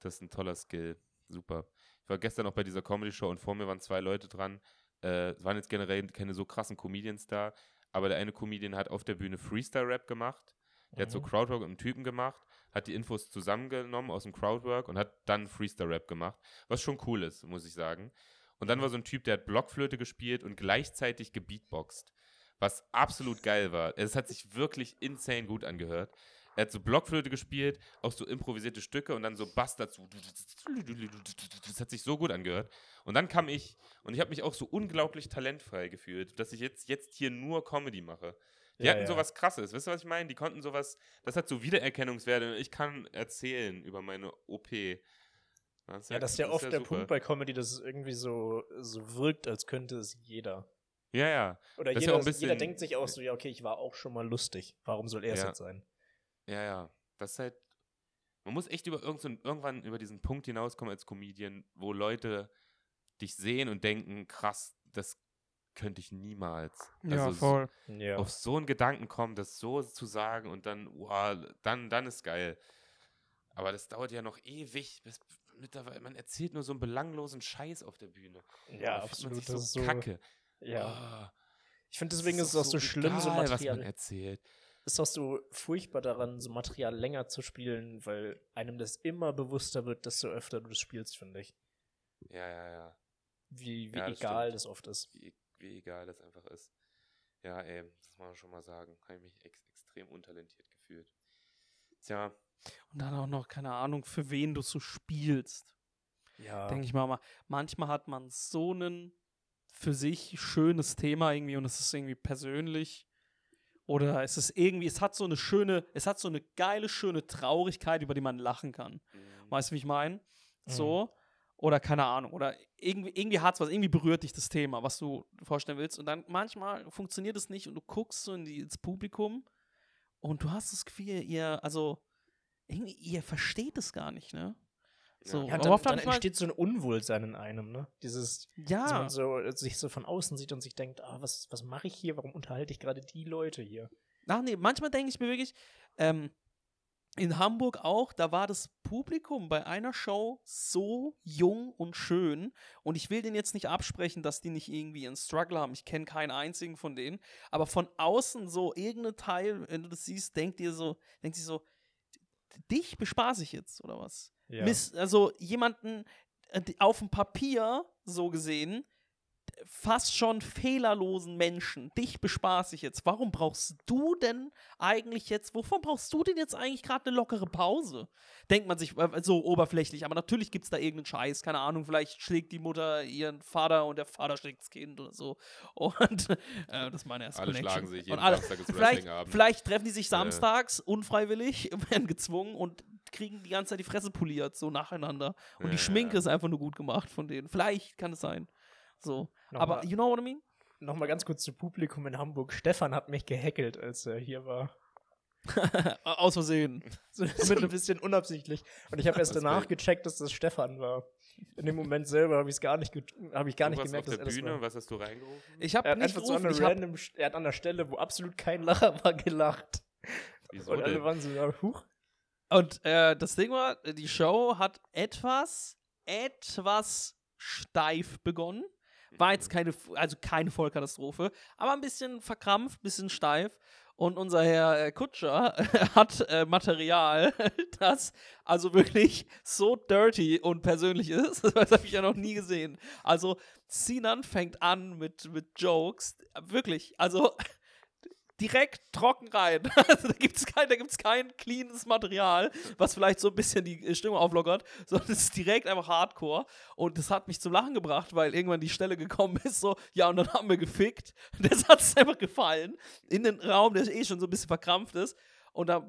das ist ein toller Skill. Super. Ich war gestern auch bei dieser Comedy-Show und vor mir waren zwei Leute dran. Äh, es waren jetzt generell keine so krassen Comedians da, aber der eine Comedian hat auf der Bühne Freestyle-Rap gemacht. Der hat so Mhm. Crowdwork mit einem Typen gemacht, hat die Infos zusammengenommen aus dem Crowdwork und hat dann Freestyle-Rap gemacht, was schon cool ist, muss ich sagen. Und dann war so ein Typ, der hat Blockflöte gespielt und gleichzeitig gebeatboxt, was absolut geil war. Es hat sich wirklich insane gut angehört. Er hat so Blockflöte gespielt, auch so improvisierte Stücke und dann so Bass dazu. Das hat sich so gut angehört. Und dann kam ich und ich habe mich auch so unglaublich talentfrei gefühlt, dass ich jetzt, jetzt hier nur Comedy mache. Die Ja, hatten ja. sowas krasses, wisst ihr, was ich meine? Die konnten sowas, das hat so Wiedererkennungswerte. Ich kann erzählen über meine OP. Das Ja, das ist ja oft der super. Punkt bei Comedy, dass es irgendwie so, so wirkt, als könnte es jeder. Ja, ja. Oder ist ja jeder, jeder denkt sich auch so, ja, okay, ich war auch schon mal lustig. Warum soll er es Ja. jetzt sein? Ja, ja. Das ist halt. Man muss echt über irgend so, irgendwann über diesen Punkt hinauskommen als Comedian, wo Leute dich sehen und denken, krass, das könnte ich niemals. Also so- Ja. Auf so einen Gedanken kommen, das so zu sagen und dann, wow, dann, dann ist geil. Aber das dauert ja noch ewig, bis mittlerweile, man erzählt nur so einen belanglosen Scheiß auf der Bühne. ja, Da fühlt man absolut. sich Das ist so so. kacke. Ja. Ah, Ich finde, deswegen ist es auch so schlimm, so egal, was man Material. erzählt. Ist auch so furchtbar daran, so Material länger zu spielen, weil einem das immer bewusster wird, desto öfter du das spielst, finde ich. Ja, ja, ja. Wie, wie Ja, das egal stimmt. das oft ist. wie, wie egal das einfach ist. Ja, ey, das muss man schon mal sagen. Habe ich mich ex extrem untalentiert gefühlt. Tja, Und dann auch noch, keine Ahnung, für wen du so spielst. Ja. Denke ich mal, mal, manchmal hat man so ein für sich schönes Thema irgendwie und es ist irgendwie persönlich. Oder es ist irgendwie, es hat so eine schöne, es hat so eine geile, schöne Traurigkeit, über die man lachen kann. Weißt du, wie ich meine? So. Oder keine Ahnung. Oder irgendwie, irgendwie hat es was, irgendwie berührt dich das Thema, was du vorstellen willst. Und dann manchmal funktioniert es nicht und du guckst so in die, ins Publikum und du hast das Gefühl, ihr, also, irgendwie, ihr versteht es gar nicht, ne? So, Ja, dann, dann entsteht so ein Unwohlsein in einem, ne? Dieses, dass ja, man so, sich so von außen sieht und sich denkt, ah, was, was mache ich hier? Warum unterhalte ich gerade die Leute hier? Ach nee, manchmal denke ich mir wirklich, ähm, in Hamburg auch, da war das Publikum bei einer Show so jung und schön. Und ich will denen jetzt nicht absprechen, dass die nicht irgendwie einen Struggle haben. Ich kenne keinen einzigen von denen. Aber von außen so irgendein Teil, wenn du das siehst, denkt dir so, denkt sich so, dich bespaß ich jetzt, oder was? Ja. Miss, also jemanden äh, auf dem Papier so gesehen, fast schon fehlerlosen Menschen, dich bespaß ich jetzt. Warum brauchst du denn eigentlich jetzt, wovon brauchst du denn jetzt eigentlich gerade eine lockere Pause? Denkt man sich äh, so oberflächlich, aber natürlich gibt es da irgendeinen Scheiß, keine Ahnung, vielleicht schlägt die Mutter ihren Vater und der Vater schlägt das Kind oder so. Und äh, das ist meine erste Alle Connection. schlagen sich jeden und alle, Samstag vielleicht, vielleicht treffen die sich samstags unfreiwillig, werden gezwungen und kriegen die ganze Zeit die Fresse poliert, so nacheinander. Und die Ja. Schminke ist einfach nur gut gemacht von denen. Vielleicht kann es sein. So. Nochmal- Aber you know what I mean? Nochmal ganz kurz zu Publikum in Hamburg. Stefan hat mich gehackelt, als er hier war. Aus Versehen. So, so ein bisschen unabsichtlich. Und ich habe erst danach gecheckt, dass das Stefan war. In dem Moment selber habe ich es gar nicht, ge- hab ich gar nicht Du warst gemerkt, auf dass der er das Bühne, war. was hast du reingerufen? Ich habe nicht einfach so an gerufen, hab, random, St- er hat an der Stelle, wo absolut kein Lacher war, gelacht. Wieso Und alle denn? waren so, ja, huch. Und äh, das Ding war, die Show hat etwas, etwas steif begonnen. War jetzt keine, also keine Vollkatastrophe, aber ein bisschen verkrampft, ein bisschen steif. Und unser Herr äh, Kutscher hat äh, Material, das also wirklich so dirty und persönlich ist. Das habe ich ja noch nie gesehen. Also Sinan fängt an mit, mit Jokes. Wirklich, also direkt trocken rein. Also da gibt es kein, da gibt's kein cleanes Material, was vielleicht so ein bisschen die äh, Stimmung auflockert, sondern es ist direkt einfach Hardcore. Und das hat mich zum Lachen gebracht, weil irgendwann die Stelle gekommen ist, so, ja, und dann haben wir gefickt. Und das hat es einfach gefallen. In den Raum, der eh schon so ein bisschen verkrampft ist. Und da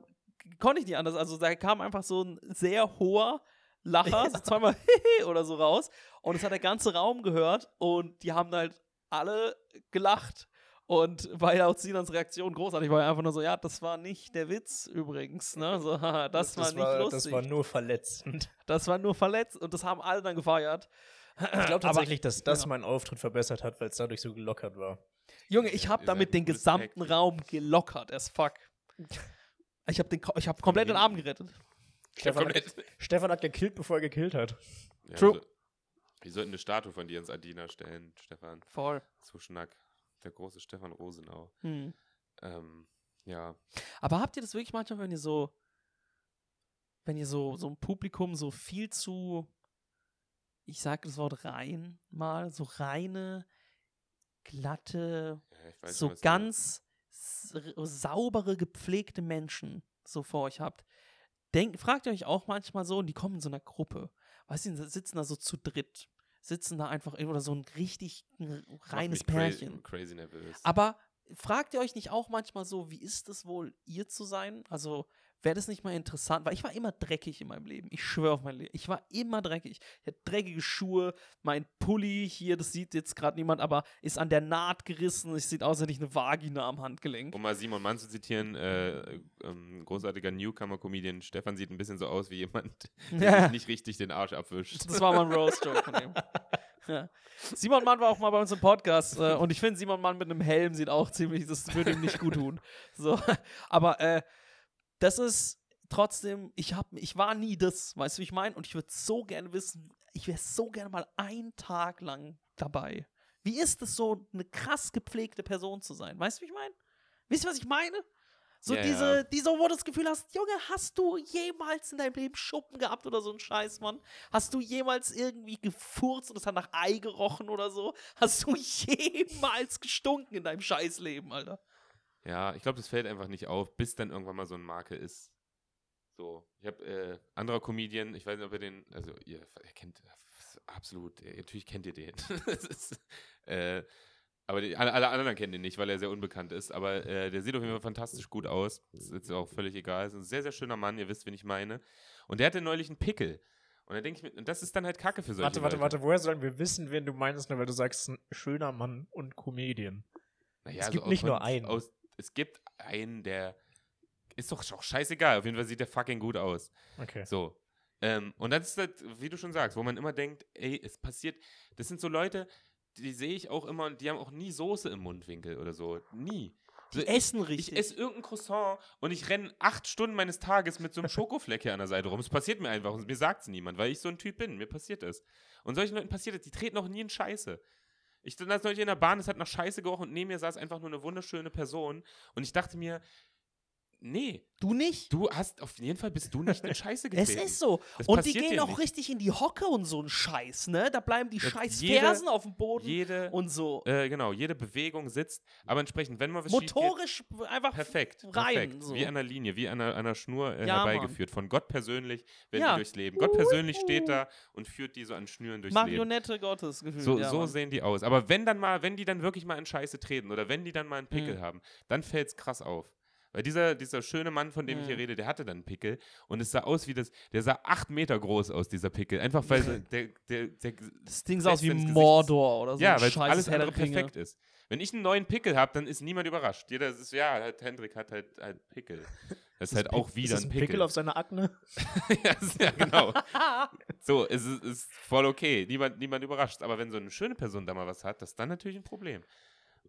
konnte ich nicht anders. Also da kam einfach so ein sehr hoher Lacher, so zweimal oder so raus. Und es hat der ganze Raum gehört und die haben halt alle gelacht. Und war ja auch Sinans Reaktion großartig, war einfach nur so, ja, das war nicht der Witz übrigens, ne? So, haha, das, war nicht lustig. Das war nur verletzend. Das war nur verletzt und das haben alle dann gefeiert. Ich glaube tatsächlich, dass das ja. meinen Auftritt verbessert hat, weil es dadurch so gelockert war. Junge, ich habe damit den gesamten. Raum gelockert as fuck. Ich habe hab komplett den Abend gerettet. Stefan hat, Stefan hat gekillt, bevor er gekillt hat. Ja, True. Wir, wir sollten eine Statue von dir ins Adina stellen, Stefan. Voll. Zu Schnack. Der große Stefan Rosenau. Hm. Ähm, ja. Aber habt ihr das wirklich manchmal, wenn ihr so, wenn ihr so, so ein Publikum so viel zu, ich sage das Wort rein mal, so reine, glatte, ja so schon, ganz saubere, gepflegte Menschen so vor euch habt, denk, fragt ihr euch auch manchmal so, und die kommen in so einer Gruppe, weißt du, sitzen da so zu dritt, sitzen da einfach, in- oder so ein richtig reines Pärchen. Crazy nervös. Aber fragt ihr euch nicht auch manchmal so, wie ist es wohl, ihr zu sein? Also, wäre das nicht mal interessant? Weil ich war immer dreckig in meinem Leben. Ich schwöre auf mein Leben. Ich war immer dreckig. Ich hatte dreckige Schuhe, mein Pulli hier, das sieht jetzt gerade niemand, aber ist an der Naht gerissen. Es sieht aus, als hätte ich eine Vagina am Handgelenk. Um mal Simon Mann zu zitieren, äh, ähm, großartiger Newcomer-Comedian, Stefan sieht ein bisschen so aus wie jemand, der Ja. sich nicht richtig den Arsch abwischt. Das war mal ein Roast-Joke von ihm. Ja. Simon Mann war auch mal bei uns im Podcast äh, und ich finde, Simon Mann mit einem Helm sieht auch ziemlich, das würde ihm nicht gut tun. So, aber äh, das ist trotzdem, ich, hab, ich war nie das, weißt du, wie ich meine? Und ich würde so gerne wissen, ich wäre so gerne mal einen Tag lang dabei. Wie ist es so, eine krass gepflegte Person zu sein? Weißt du, wie ich meine? Wisst ihr, was ich meine? So Ja, diese, ja. diese, wo du das Gefühl hast, Junge, hast du jemals in deinem Leben Schuppen gehabt oder so ein Scheiß, Mann? Hast du jemals irgendwie gefurzt und es hat nach Ei gerochen oder so? Hast du jemals gestunken in deinem Scheißleben, Alter? Ja, ich glaube, das fällt einfach nicht auf, bis dann irgendwann mal so eine Marke ist. So, ich habe äh, anderer Comedian, ich weiß nicht, ob ihr den, also ihr, ihr kennt absolut, natürlich kennt ihr den. Das ist, äh, Aber die, alle, alle anderen kennen ihn nicht, weil er sehr unbekannt ist. Aber äh, der sieht auf jeden Fall fantastisch gut aus. Ist jetzt auch völlig egal. Ist ein sehr, sehr schöner Mann. Ihr wisst, wen ich meine. Und der hatte neulich einen Pickel. Und da denke ich mir, und das ist dann halt Kacke für solche Warte, warte, Leute. warte, woher sollen wir wissen, wen du meinst, nur weil du sagst, ein schöner Mann und Comedian? Naja, Es also gibt nicht nur einen. Aus, es gibt einen, der ist doch auch scheißegal. Auf jeden Fall sieht der fucking gut aus. Okay. So. Ähm, und das ist halt, wie du schon sagst, wo man immer denkt, ey, es passiert, das sind so Leute, die sehe ich auch immer und die haben auch nie Soße im Mundwinkel oder so. Nie. Die So, essen ich richtig. esse irgendein Croissant und ich renne acht Stunden meines Tages mit so einem Schokofleck hier an der Seite rum. Es passiert mir einfach und mir sagt es niemand, weil ich so ein Typ bin. Mir passiert es. Und solchen Leuten passiert es, die treten auch nie in Scheiße. Ich stand neulich in der Bahn, es hat nach Scheiße gerochen und neben mir saß einfach nur eine wunderschöne Person. Und ich dachte mir, nee, du nicht? du hast, auf jeden Fall bist du nicht in Scheiße Es getreten. ist so. Das und die gehen auch nicht. richtig in die Hocke und so ein Scheiß, ne? Da bleiben die Ja, scheiß jede- Fersen auf dem Boden Jede, und so. äh, genau, jede Bewegung sitzt, aber entsprechend, wenn mal was schief geht, Motorisch einfach Perfekt, rein. perfekt. So. Wie an der Linie, wie an einer, einer Schnur äh, Ja, Mann. herbeigeführt. Von Gott persönlich werden Ja. die durchs Leben. Gott persönlich steht da und führt die so an Schnüren durchs Leben. Marionette Gottes gefühlt. So, ja, so Mann. sehen die aus. Aber wenn dann mal, wenn die dann wirklich mal in Scheiße treten oder wenn die dann mal einen Pickel Mhm. haben, dann fällt es krass auf. Weil dieser, dieser schöne Mann, von dem ich hier Mhm. rede, der hatte dann einen Pickel und es sah aus wie das, der sah acht Meter groß aus, dieser Pickel. Einfach weil der, der, der, Das Ding sah aus wie Mordor oder so. ja, weil alles andere perfekt ist. Wenn ich einen neuen Pickel habe, dann ist niemand überrascht. Jeder ist, ja, halt, Hendrik hat halt, halt Pickel. Das ist halt auch wieder ein ein Pickel. Pickel auf seiner Akne? ja, ist- ja, genau. So, es ist, ist voll okay. Niemand, niemand überrascht. Aber wenn so eine schöne Person da mal was hat, das ist dann natürlich ein Problem.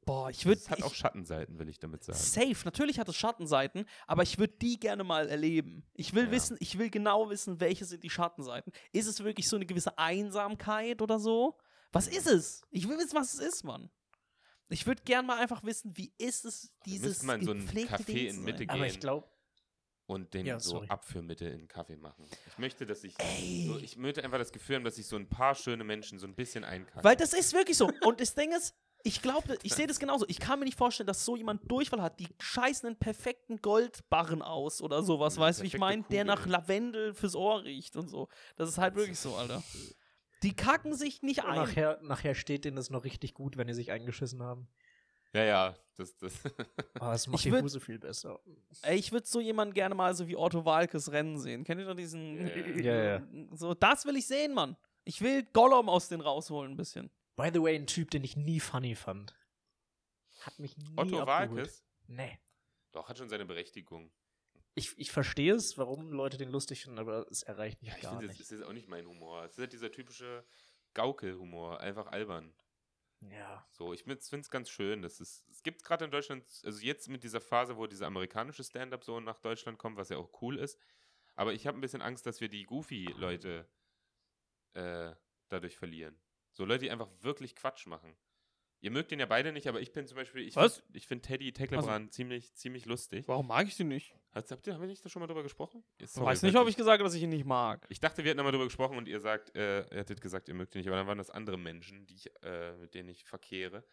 Boah, ich würde. Es hat auch Schattenseiten, will ich damit sagen. Safe, natürlich hat es Schattenseiten, aber ich würde die gerne mal erleben. Ich will Ja. wissen, ich will genau wissen, welche sind die Schattenseiten. Ist es wirklich so eine gewisse Einsamkeit oder so? Was ist es? Ich will wissen, was es ist, Mann. Ich würde gerne mal einfach wissen, wie ist es, dieses in so ein Café in Mitte sein? gehen. Aber ich glaube, Und den Ja, so sorry. Abführmittel in Kaffee machen. Ich möchte, dass ich. So, ich möchte einfach das Gefühl haben, dass ich so ein paar schöne Menschen so ein bisschen einkacken. Weil das ist wirklich so. Und das Ding ist, ich glaube, ich sehe das genauso. Ich kann mir nicht vorstellen, dass so jemand Durchfall hat. Die scheißen einen perfekten Goldbarren aus oder sowas, weißt du, wie ich meine? Der nach. Lavendel fürs Ohr riecht und so. Das ist halt wirklich so, Alter. Die kacken sich nicht ein. nachher, nachher steht denen das noch richtig gut, wenn die sich eingeschissen haben. Ja, ja. Das, das Oh, das macht Ich die würd- Hose viel besser. Ey, ich würde so jemanden gerne mal so wie Otto Walkes rennen sehen. Kennt ihr doch diesen. Ja, ja. Ja, So, das will ich sehen, Mann. Ich will Gollum aus den rausholen ein bisschen. By the way, ein Typ, den ich nie funny fand. Hat mich nie Otto abgeholt. Walkes? Nee. Doch, hat schon seine Berechtigung. Ich, ich verstehe es, warum Leute den lustig finden, aber es erreicht mich Ja, ich gar finde, nicht. das ist jetzt auch nicht mein Humor. Es ist halt dieser typische Gaukel-Humor. Einfach albern. ja. So, ich finde es ganz schön. Das ist, es gibt gerade in Deutschland, also jetzt mit dieser Phase, wo dieser amerikanische Stand-up so nach Deutschland kommt, was ja auch cool ist. Aber ich habe ein bisschen Angst, dass wir die Goofy-Leute äh, dadurch verlieren. So Leute, die einfach wirklich Quatsch machen. Ihr mögt den ja beide nicht, aber ich bin zum Beispiel, ich finde find Teddy Tecklebrand ziemlich, ziemlich lustig. Warum mag ich sie nicht? Habt, habt ihr, haben wir nicht da schon mal drüber gesprochen? Ich weiß nicht, ob ich gesagt habe, dass ich ihn nicht mag. Ich dachte, wir hätten einmal drüber gesprochen und ihr sagt, äh, ihr hättet gesagt, ihr mögt ihn nicht, aber dann waren das andere Menschen, die ich, äh, mit denen ich verkehre.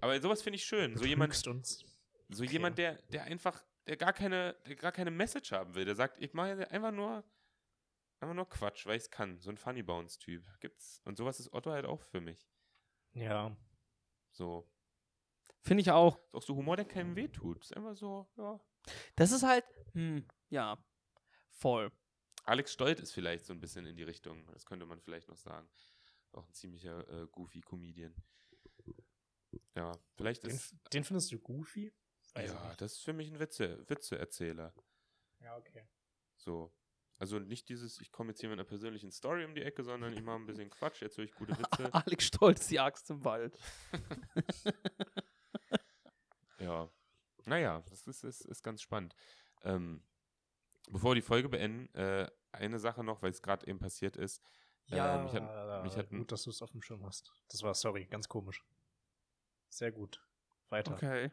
Aber sowas finde ich schön. So jemand, uns. so Okay. jemand, der, der einfach, der gar keine, der gar keine Message haben will. Der sagt, ich mache einfach nur, einfach nur Quatsch, weil ich es kann. So ein Funny Bounce-Typ gibt's. Und sowas ist Otto halt auch für mich. Ja. So. Finde ich auch. Ist auch so Humor, der keinem wehtut. Ist einfach so, ja. Das ist halt, hm, ja, voll. Alex Stolt ist vielleicht so ein bisschen in die Richtung. Das könnte man vielleicht noch sagen. Auch ein ziemlicher äh, goofy Comedian. Ja, vielleicht Den, ist. den findest du goofy? Weiß Ja, das ist für mich ein Witze, Witzeerzähler. Ja, okay. So. Also nicht dieses, ich komme jetzt hier mit einer persönlichen Story um die Ecke, sondern ich mache ein bisschen Quatsch, erzähle ich gute Witze. Alex Stolz, die Axt im Wald. Ja. Naja, das ist, ist, ist ganz spannend. Ähm, bevor wir die Folge beenden, äh, eine Sache noch, weil es gerade eben passiert ist. Ja, Äh, mich hat- mich hat gut, dass du es auf dem Schirm hast. Das war, sorry, ganz komisch. Sehr gut. Weiter. Okay.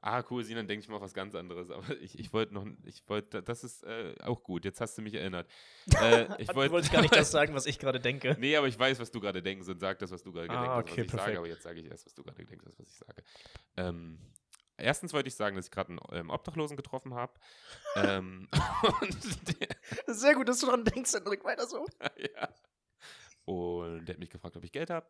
Ah, cool, Sinan, denke ich mal auf was ganz anderes. Aber ich, ich wollte noch, ich wollte, das ist äh, auch gut, jetzt hast du mich erinnert. Äh, ich wollte wolltest gar nicht das sagen, was ich gerade denke. Nee, aber ich weiß, was du gerade denkst und sag das, was du gerade Ah, hast, okay, was ich sage. perfekt. Aber jetzt sage ich erst, was du gerade denkst, was ich sage. Ähm, erstens wollte ich sagen, dass ich gerade einen ähm, Obdachlosen getroffen habe. ähm, Sehr gut, dass du dran denkst, Hendrik, weiter so. ja. Und der hat mich gefragt, ob ich Geld habe.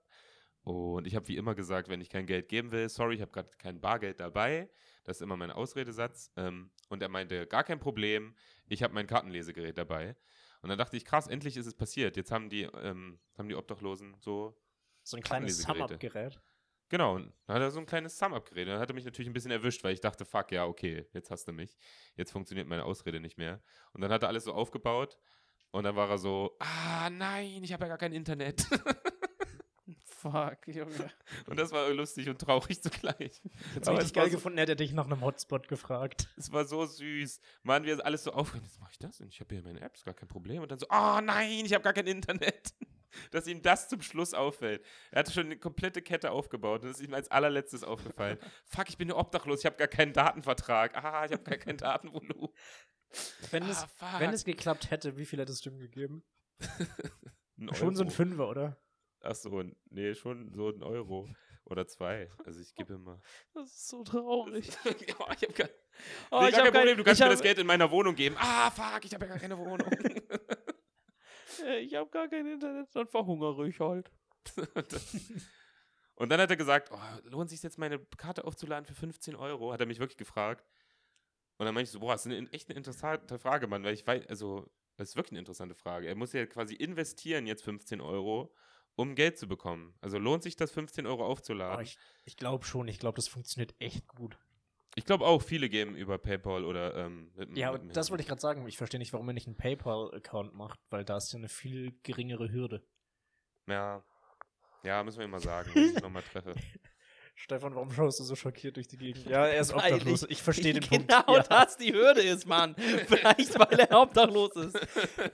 Und ich habe wie immer gesagt, wenn ich kein Geld geben will, sorry, ich habe gerade kein Bargeld dabei. Das ist immer mein Ausredesatz. Ähm, und er meinte, gar kein Problem, ich habe mein Kartenlesegerät dabei. Und dann dachte ich, krass, endlich ist es passiert. Jetzt haben die, ähm, haben die Obdachlosen so. So ein kleines. Sum-Up-Gerät. Genau, und dann hat er so ein kleines Sum-Up-Gerät. Dann hat er mich natürlich ein bisschen erwischt, weil ich dachte, fuck, ja, okay, jetzt hast du mich. Jetzt funktioniert meine Ausrede nicht mehr. Und dann hat er alles so aufgebaut. Und dann war er so, ah, nein, ich habe ja gar kein Internet. Fuck, Junge. und das war lustig und traurig zugleich. Ich richtig es war geil so- gefunden, hätte er dich nach einem Hotspot gefragt. Es war so süß. Mann, wir alles so aufgeregt. Jetzt mache ich das und ich habe hier meine Apps, gar kein Problem. Und dann so, oh nein, ich habe gar kein Internet. Dass ihm das zum Schluss auffällt. Er hatte schon eine komplette Kette aufgebaut und das ist ihm als allerletztes aufgefallen. Fuck, ich bin ja obdachlos, ich habe gar keinen Datenvertrag. Ah, ich habe gar kein Datenvolumen. Wenn, Ah, es, fuck. wenn es geklappt hätte, wie viel hättest du ihm gegeben? Schon so ein. Fünfer, oder? Ach so, nee, schon so ein Euro. Oder zwei. Also ich gebe immer. Das ist so traurig. ja, ich habe gar, Oh, nee, ich hab kein Problem, du kannst mir das Geld in meiner Wohnung geben. Ah, fuck, ich habe ja gar keine Wohnung. Äh, Ich habe gar kein Internet, dann verhungere ich halt. Und dann- Und dann hat er gesagt, oh, lohnt sich jetzt meine Karte aufzuladen für 15 Euro? Hat er mich wirklich gefragt. Und dann meinte ich so, boah, das ist eine, echt eine interessante Frage, Mann, weil ich weiß, also, das ist wirklich eine interessante Frage. Er muss ja quasi investieren jetzt 15 Euro, um Geld zu bekommen. Also lohnt sich das 15 Euro aufzuladen? ich ich glaube schon, ich glaube, das funktioniert echt gut. ich glaube auch, viele geben über PayPal oder ähm, mit, Ja, mit das wollte ich gerade sagen. Ich verstehe nicht, warum er nicht einen PayPal-Account macht, weil da ist ja eine viel geringere Hürde. Ja. Ja, müssen wir ihm mal sagen, wenn ich nochmal treffe. Stefan, warum schaust du so schockiert durch die Gegend? Ja, er ist Weil obdachlos. Ich verstehe den Punkt. Genau Ja, das die Hürde ist, Mann. Vielleicht, weil er obdachlos ist.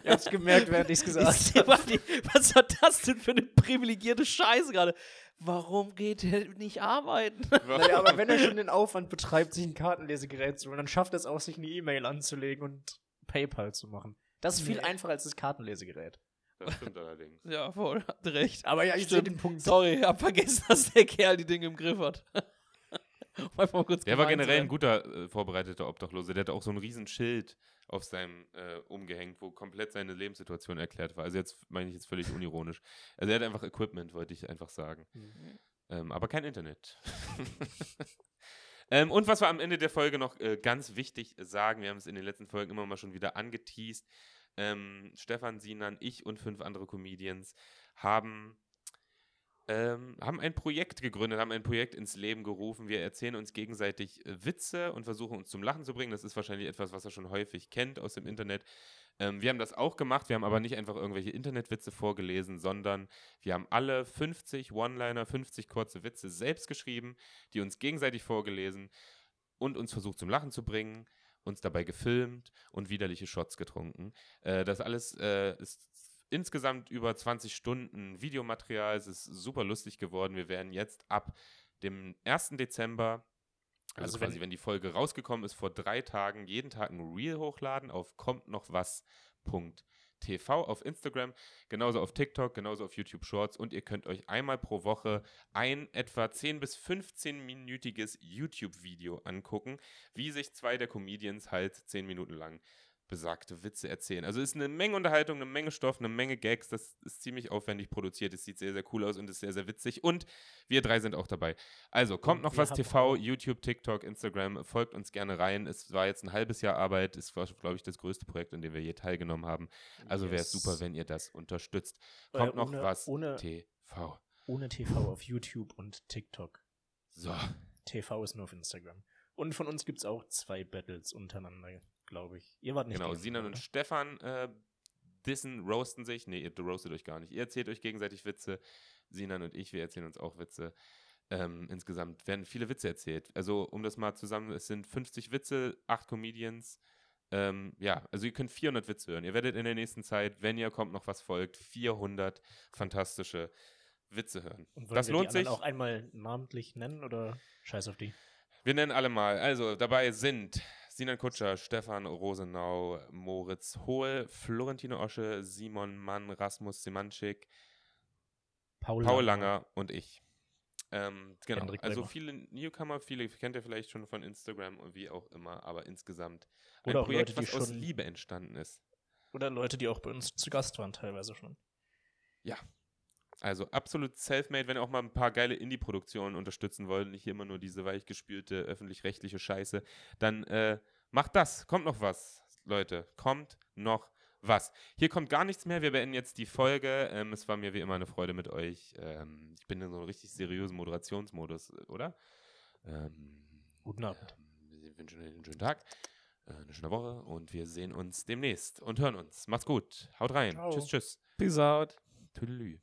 ich hab's gemerkt, während ich's gesagt Ich die- Was war das denn für eine privilegierte Scheiße gerade? Warum geht er nicht arbeiten? Naja, aber wenn er schon den Aufwand betreibt, sich ein Kartenlesegerät zu holen, dann schafft er es auch, sich eine E-Mail anzulegen und PayPal zu machen. Das ist viel Nee. einfacher als das Kartenlesegerät. Das stimmt allerdings. Ja, voll, hat recht. Aber ja, ich sehe den Punkt. Sorry, hab vergessen, dass der Kerl die Dinge im Griff hat. Einfach mal kurz Der war generell ein guter äh, vorbereiteter Obdachlose. Der hatte auch so ein riesen Schild auf seinem äh, umgehängt, wo komplett seine Lebenssituation erklärt war. Also jetzt meine ich jetzt völlig unironisch. Also er hat einfach Equipment, wollte ich einfach sagen. Mhm. Ähm, aber kein Internet. ähm, und was wir am Ende der Folge noch äh, ganz wichtig sagen, wir haben es in den letzten Folgen immer mal schon wieder angeteased. Ähm, Stefan Sinan, ich und fünf andere Comedians haben, ähm, haben ein Projekt gegründet, haben ein Projekt ins Leben gerufen. Wir erzählen uns gegenseitig äh, Witze und versuchen uns zum Lachen zu bringen. Das ist wahrscheinlich etwas, was er schon häufig kennt aus dem Internet. Ähm, wir haben das auch gemacht. Wir haben aber nicht einfach irgendwelche Internetwitze vorgelesen, sondern wir haben alle 50 One-Liner, 50 kurze Witze selbst geschrieben, die uns gegenseitig vorgelesen und uns versucht zum Lachen zu bringen, uns dabei gefilmt und widerliche Shots getrunken. Äh, das alles äh, ist insgesamt über 20 Stunden Videomaterial. Es ist super lustig geworden. Wir werden jetzt ab dem 1. Dezember, also, Also wenn- quasi wenn die Folge rausgekommen ist, vor drei Tagen jeden Tag ein Reel hochladen auf kommt noch was.tv auf Instagram, genauso auf TikTok, genauso auf YouTube Shorts. Und ihr könnt euch einmal pro Woche ein etwa 10 bis 15-minütiges YouTube-Video angucken, wie sich zwei der Comedians halt 10 Minuten lang besagte Witze erzählen. Also ist eine Menge Unterhaltung, eine Menge Stoff, eine Menge Gags. Das ist ziemlich aufwendig produziert. Es sieht sehr, sehr cool aus und ist sehr, sehr witzig. Und wir drei sind auch dabei. Also kommt noch was TV, YouTube, TikTok, Instagram. Folgt uns gerne rein. Es war jetzt ein halbes Jahr Arbeit. Es war, glaube ich, das größte Projekt, an dem wir je teilgenommen haben. Also wäre es super, wenn ihr das unterstützt. Äh, Kommt noch was ohne- TV. Ohne TV auf YouTube und TikTok. So. TV ist nur auf Instagram. Und von uns gibt es auch zwei Battles untereinander, glaube ich. Ihr wart nicht Genau, Sinan und oder? Stefan äh, dissen, roasten sich. Nee, ihr roastet euch gar nicht. Ihr erzählt euch gegenseitig Witze. Sinan und ich, wir erzählen uns auch Witze. Ähm, insgesamt werden viele Witze erzählt. Also, um das mal zusammen, es sind 50 Witze, 8 Comedians. Ähm, ja, also ihr könnt 400 Witze hören. Ihr werdet in der nächsten Zeit, wenn ihr kommt, noch was folgt, 400 fantastische Witze hören. Und Das wir lohnt die sich. auch einmal namentlich nennen oder scheiß auf die? Wir nennen alle mal. Also dabei sind Sinan Kutscher, Stefan Rosenau, Moritz Hohl, Florentine Osche, Simon Mann, Rasmus Simanschik, Paul, Paul Langer und ich. Ähm, genau. Also viele Newcomer, viele kennt ihr vielleicht schon von Instagram und wie auch immer, aber insgesamt ein Oder Projekt, Leute, die was aus Liebe entstanden ist. Oder Leute, die auch bei uns zu Gast waren, teilweise schon. Also absolut self-made, wenn ihr auch mal ein paar geile Indie-Produktionen unterstützen wollt, nicht immer nur diese weichgespülte öffentlich-rechtliche Scheiße, dann äh, macht das. Kommt noch was, Leute. Kommt noch was. Hier kommt gar nichts mehr. Wir beenden jetzt die Folge. Ähm, es war mir wie immer eine Freude mit euch. Ähm, ich bin in so einem richtig seriösen Moderationsmodus, äh, oder? Ähm, Guten Abend. wir wünschen euch einen schönen Tag, äh, eine schöne Woche und wir sehen uns demnächst und hören uns. Macht's gut. Haut rein. Ciao. Tschüss, tschüss. Peace out. Tüdelü.